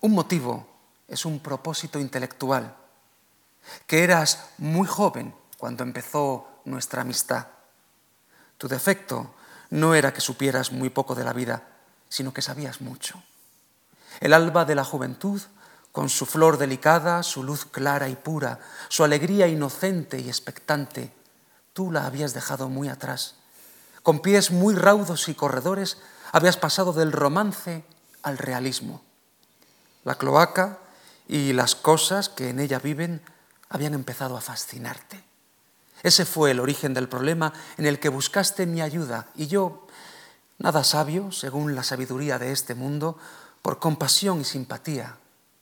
Un motivo es un propósito intelectual, que eras muy joven cuando empezó nuestra amistad. Tu defecto no era que supieras muy poco de la vida, sino que sabías mucho. El alba de la juventud, con su flor delicada, su luz clara y pura, su alegría inocente y expectante, tú la habías dejado muy atrás. Con pies muy raudos y corredores, habías pasado del romance al realismo. La cloaca y las cosas que en ella viven habían empezado a fascinarte. Ese fue el origen del problema en el que buscaste mi ayuda y yo, nada sabio, según la sabiduría de este mundo, por compasión y simpatía,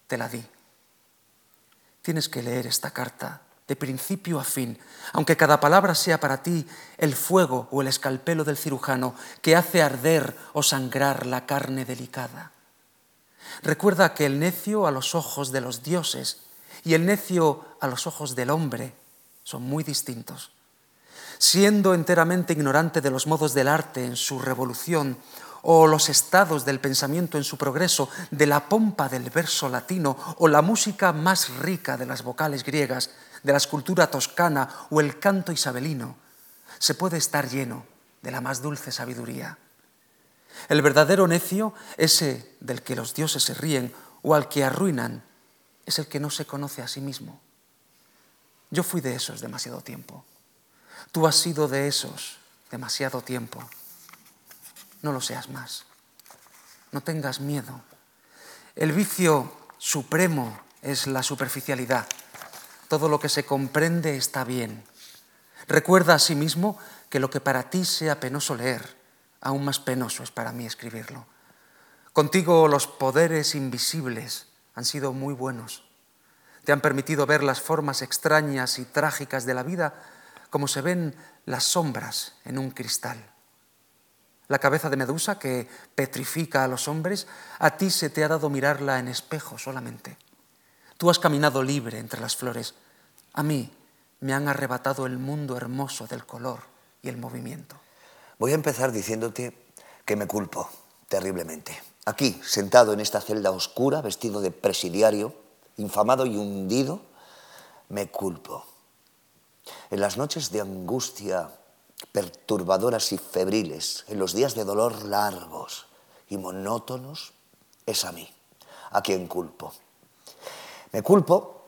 te la di. Tienes que leer esta carta de principio a fin, aunque cada palabra sea para ti el fuego o el escalpelo del cirujano que hace arder o sangrar la carne delicada. Recuerda que el necio a los ojos de los dioses y el necio a los ojos del hombre son muy distintos. Siendo enteramente ignorante de los modos del arte en su revolución o los estados del pensamiento en su progreso, de la pompa del verso latino o la música más rica de las vocales griegas, de la escultura toscana o el canto isabelino, se puede estar lleno de la más dulce sabiduría. El verdadero necio, ese del que los dioses se ríen o al que arruinan, es el que no se conoce a sí mismo. Yo fui de esos demasiado tiempo. Tú has sido de esos demasiado tiempo. No lo seas más. No tengas miedo. El vicio supremo es la superficialidad. Todo lo que se comprende está bien. Recuerda asimismo que lo que para ti sea penoso leer, aún más penoso es para mí escribirlo. Contigo los poderes invisibles han sido muy buenos. Te han permitido ver las formas extrañas y trágicas de la vida como se ven las sombras en un cristal. La cabeza de Medusa que petrifica a los hombres, a ti se te ha dado mirarla en espejo solamente. Tú has caminado libre entre las flores. A mí me han arrebatado el mundo hermoso del color y el movimiento. Voy a empezar diciéndote que me culpo terriblemente. Aquí, sentado en esta celda oscura, vestido de presidiario, infamado y hundido, me culpo. En las noches de angustia perturbadoras y febriles, en los días de dolor largos y monótonos, es a mí, a quien culpo. Me culpo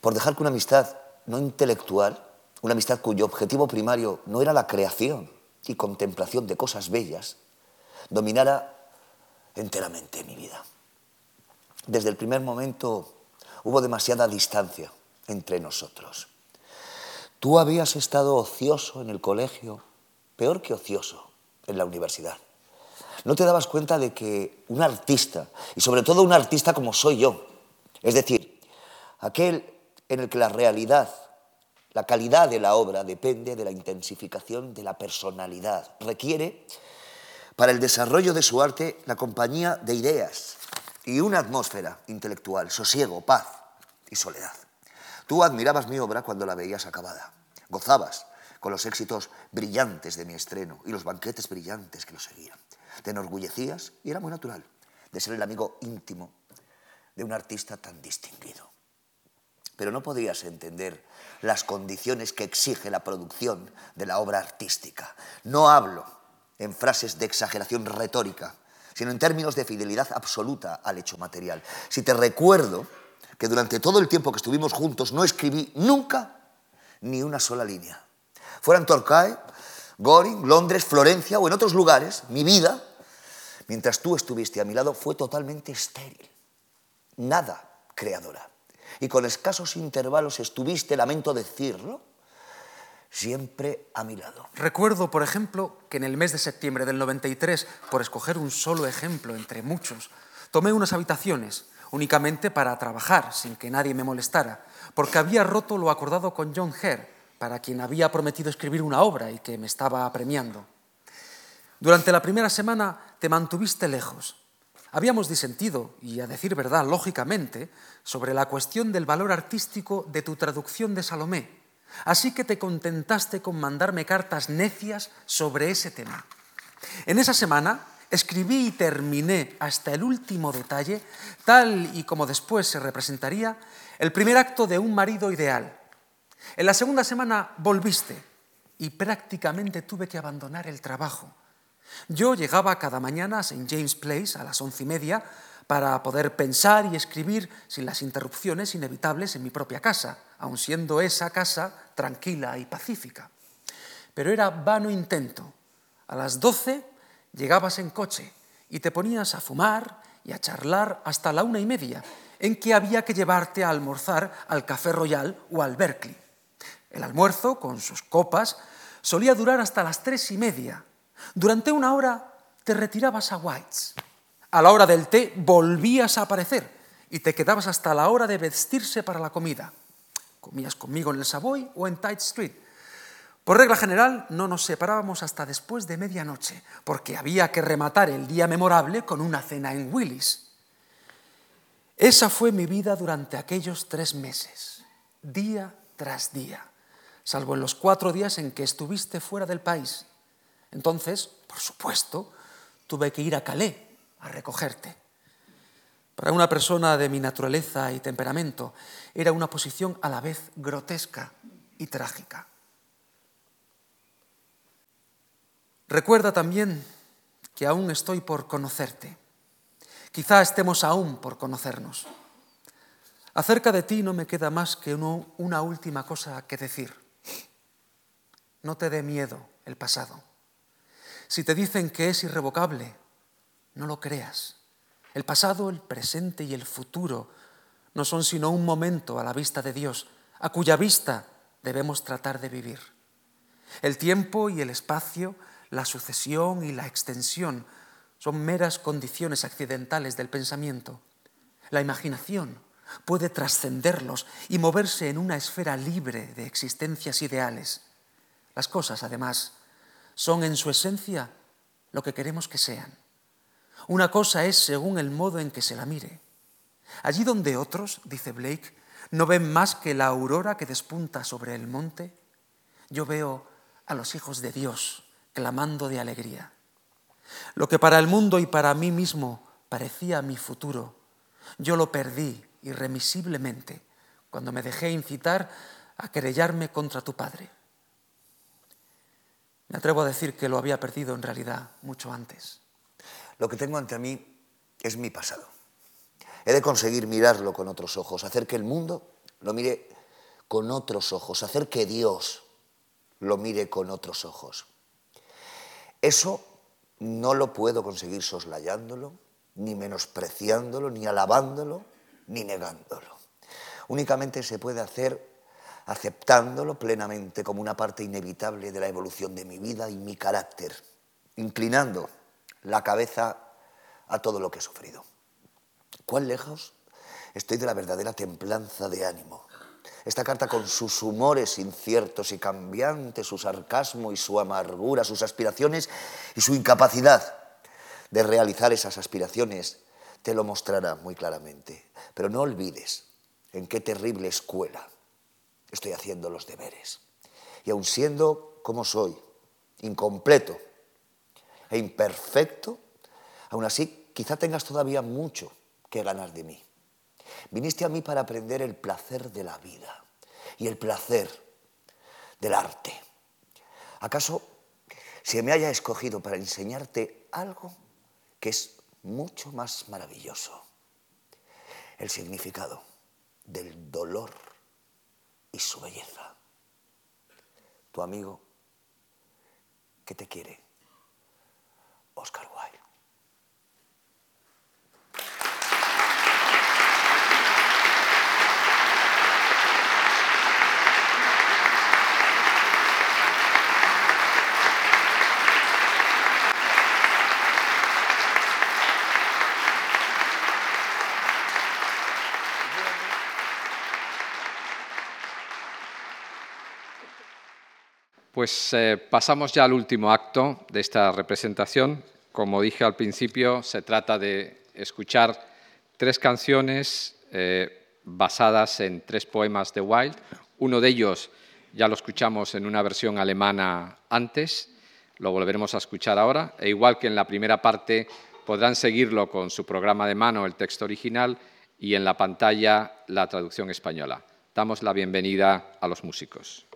por dejar que una amistad no intelectual, una amistad cuyo objetivo primario no era la creación y contemplación de cosas bellas, dominara enteramente mi vida. Desde el primer momento hubo demasiada distancia entre nosotros. Tú habías estado ocioso en el colegio, peor que ocioso en la universidad. No te dabas cuenta de que un artista, y sobre todo un artista como soy yo, es decir, aquel en el que la realidad, la calidad de la obra depende de la intensificación de la personalidad, requiere para el desarrollo de su arte la compañía de ideas y una atmósfera intelectual, sosiego, paz y soledad. Tú admirabas mi obra cuando la veías acabada, gozabas con los éxitos brillantes de mi estreno y los banquetes brillantes que lo seguían. Te enorgullecías, y era muy natural, de ser el amigo íntimo de un artista tan distinguido. Pero no podías entender las condiciones que exige la producción de la obra artística. No hablo en frases de exageración retórica, sino en términos de fidelidad absoluta al hecho material. Si te recuerdo que durante todo el tiempo que estuvimos juntos no escribí nunca ni una sola línea. Fuera en Torquay, Goring, Londres, Florencia o en otros lugares, mi vida, mientras tú estuviste a mi lado, fue totalmente estéril. Nada creadora. Y con escasos intervalos estuviste, lamento decirlo, siempre a mi lado. Recuerdo, por ejemplo, que en el mes de septiembre del 93, por escoger un solo ejemplo entre muchos, tomé unas habitaciones únicamente para trabajar sin que nadie me molestara, porque había roto lo acordado con John Hare, para quien había prometido escribir una obra y que me estaba premiando. Durante la primera semana te mantuviste lejos. Habíamos disentido, y a decir verdad, lógicamente, sobre la cuestión del valor artístico de tu traducción de Salomé, Así que te contentaste con mandarme cartas necias sobre ese tema. En esa semana escribí y terminé hasta el último detalle, tal y como después se representaría, el primer acto de un marido ideal. En la segunda semana volviste y prácticamente tuve que abandonar el trabajo. Yo llegaba cada mañana a St. James Place a las once y media para poder pensar y escribir sin las interrupciones inevitables en mi propia casa, aun siendo esa casa tranquila y pacífica. Pero era vano intento. A las doce llegabas en coche y te ponías a fumar y a charlar hasta la una y media, en que había que llevarte a almorzar al Café Royal o al Berkeley. El almuerzo, con sus copas, solía durar hasta las tres y media. Durante una hora te retirabas a White's. A la hora del té volvías a aparecer y te quedabas hasta la hora de vestirse para la comida. Comías conmigo en el Savoy o en Tite Street. Por regla general, no nos separábamos hasta después de medianoche, porque había que rematar el día memorable con una cena en Willis. Esa fue mi vida durante aquellos tres meses, día tras día, salvo en los cuatro días en que estuviste fuera del país. Entonces, por supuesto, tuve que ir a Calais a recogerte. Para una persona de mi naturaleza y temperamento era una posición a la vez grotesca y trágica. Recuerda también que aún estoy por conocerte. Quizá estemos aún por conocernos. Acerca de ti no me queda más que una última cosa que decir. No te dé miedo el pasado. Si te dicen que es irrevocable, no lo creas. El pasado, el presente y el futuro no son sino un momento a la vista de Dios, a cuya vista debemos tratar de vivir. El tiempo y el espacio, la sucesión y la extensión son meras condiciones accidentales del pensamiento. La imaginación puede trascenderlos y moverse en una esfera libre de existencias ideales. Las cosas, además, son en su esencia lo que queremos que sean. Una cosa es según el modo en que se la mire. Allí donde otros, dice Blake, no ven más que la aurora que despunta sobre el monte, yo veo a los hijos de Dios clamando de alegría. Lo que para el mundo y para mí mismo parecía mi futuro, yo lo perdí irremisiblemente cuando me dejé incitar a querellarme contra tu padre. Me atrevo a decir que lo había perdido en realidad mucho antes. Lo que tengo ante mí es mi pasado. He de conseguir mirarlo con otros ojos, hacer que el mundo lo mire con otros ojos, hacer que Dios lo mire con otros ojos. Eso no lo puedo conseguir soslayándolo, ni menospreciándolo, ni alabándolo, ni negándolo. Únicamente se puede hacer aceptándolo plenamente como una parte inevitable de la evolución de mi vida y mi carácter, inclinando la cabeza a todo lo que he sufrido. ¿Cuán lejos estoy de la verdadera templanza de ánimo? Esta carta con sus humores inciertos y cambiantes, su sarcasmo y su amargura, sus aspiraciones y su incapacidad de realizar esas aspiraciones, te lo mostrará muy claramente. Pero no olvides en qué terrible escuela estoy haciendo los deberes. Y aun siendo como soy, incompleto e imperfecto, aún así quizá tengas todavía mucho que ganar de mí. Viniste a mí para aprender el placer de la vida y el placer del arte. ¿Acaso se me haya escogido para enseñarte algo que es mucho más maravilloso? El significado del dolor y su belleza. Tu amigo que te quiere, Oscar Wilde. Pues eh, pasamos ya al último acto de esta representación. Como dije al principio, se trata de escuchar tres canciones eh, basadas en tres poemas de Wilde. Uno de ellos ya lo escuchamos en una versión alemana antes, lo volveremos a escuchar ahora, e igual que en la primera parte podrán seguirlo con su programa de mano, el texto original, y en la pantalla la traducción española. Damos la bienvenida a los músicos.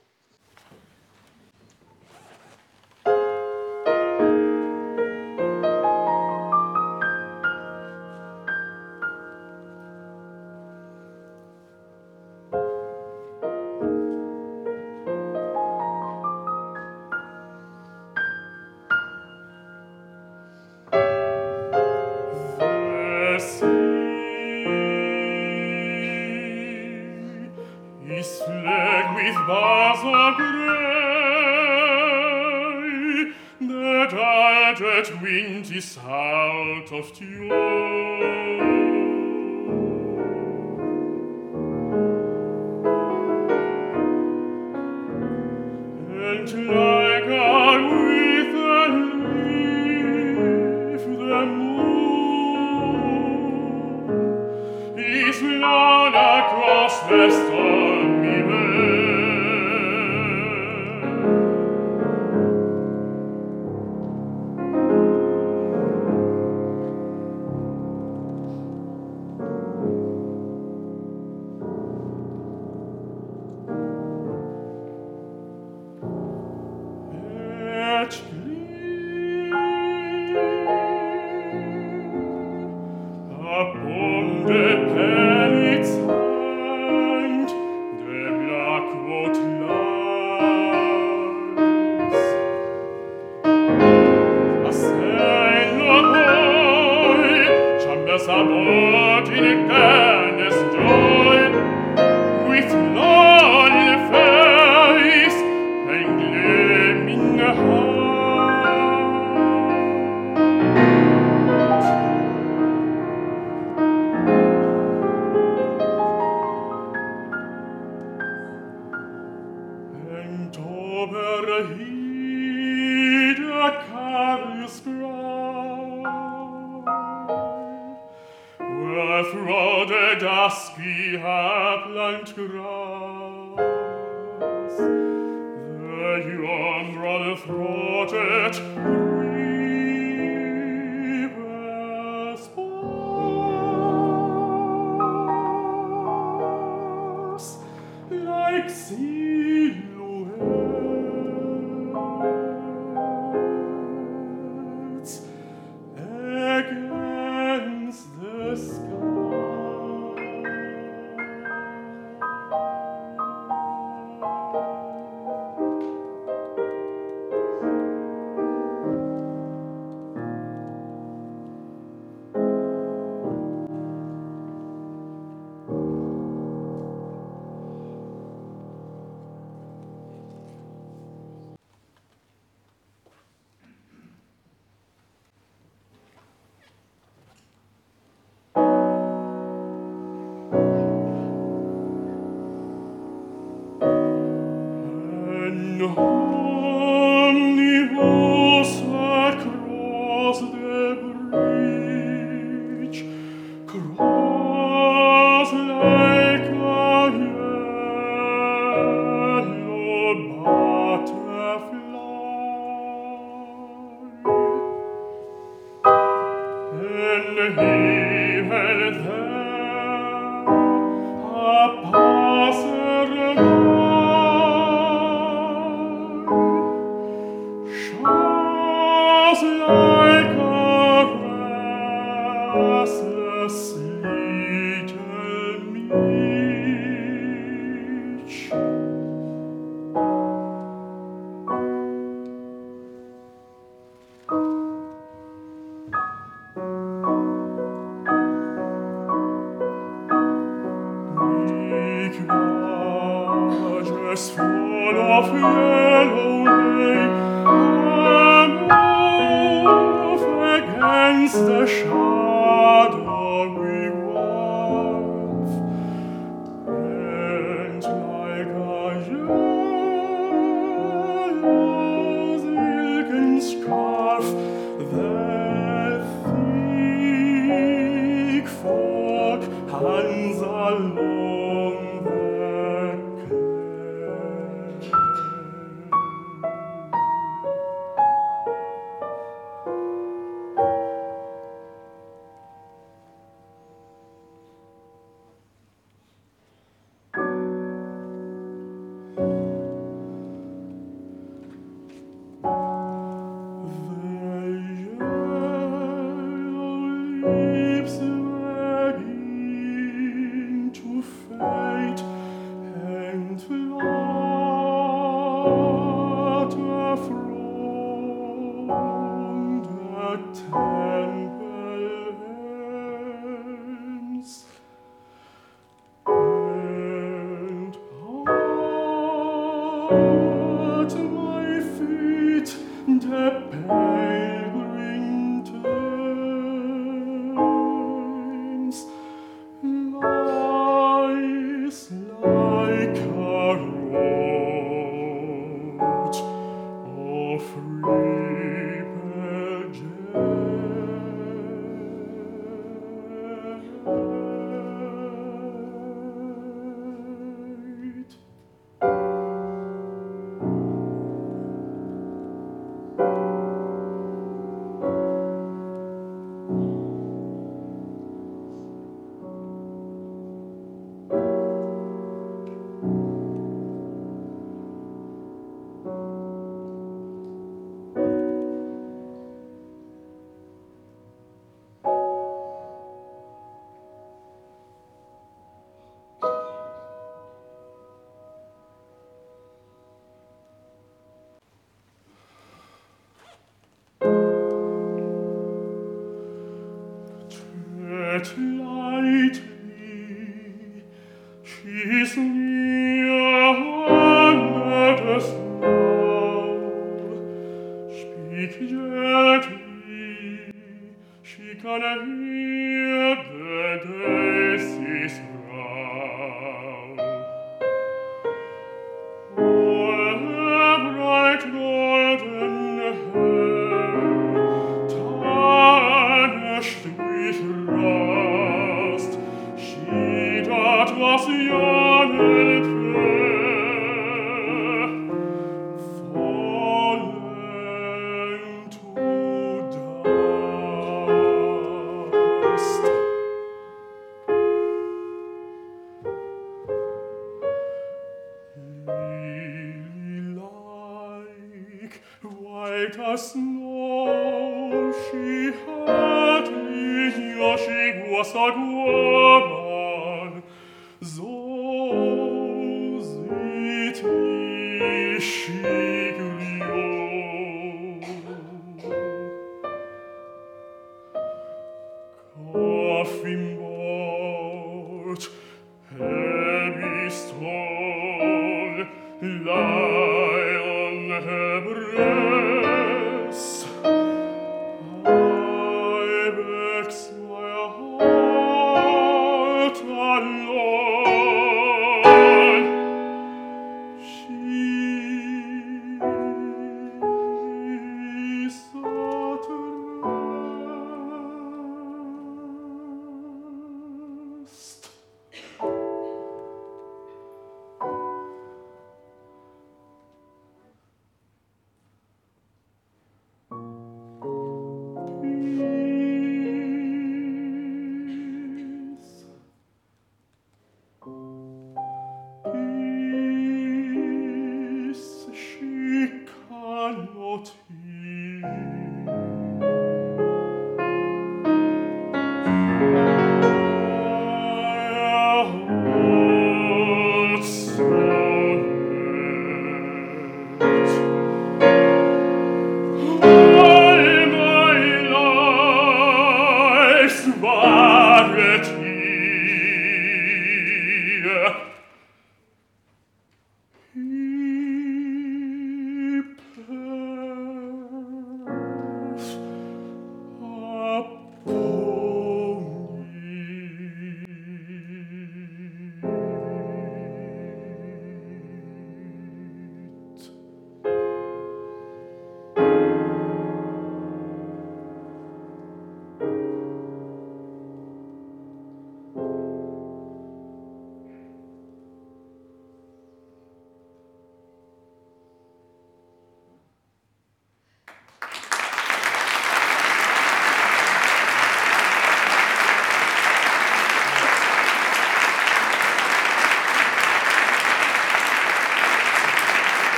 lie on Hebrew.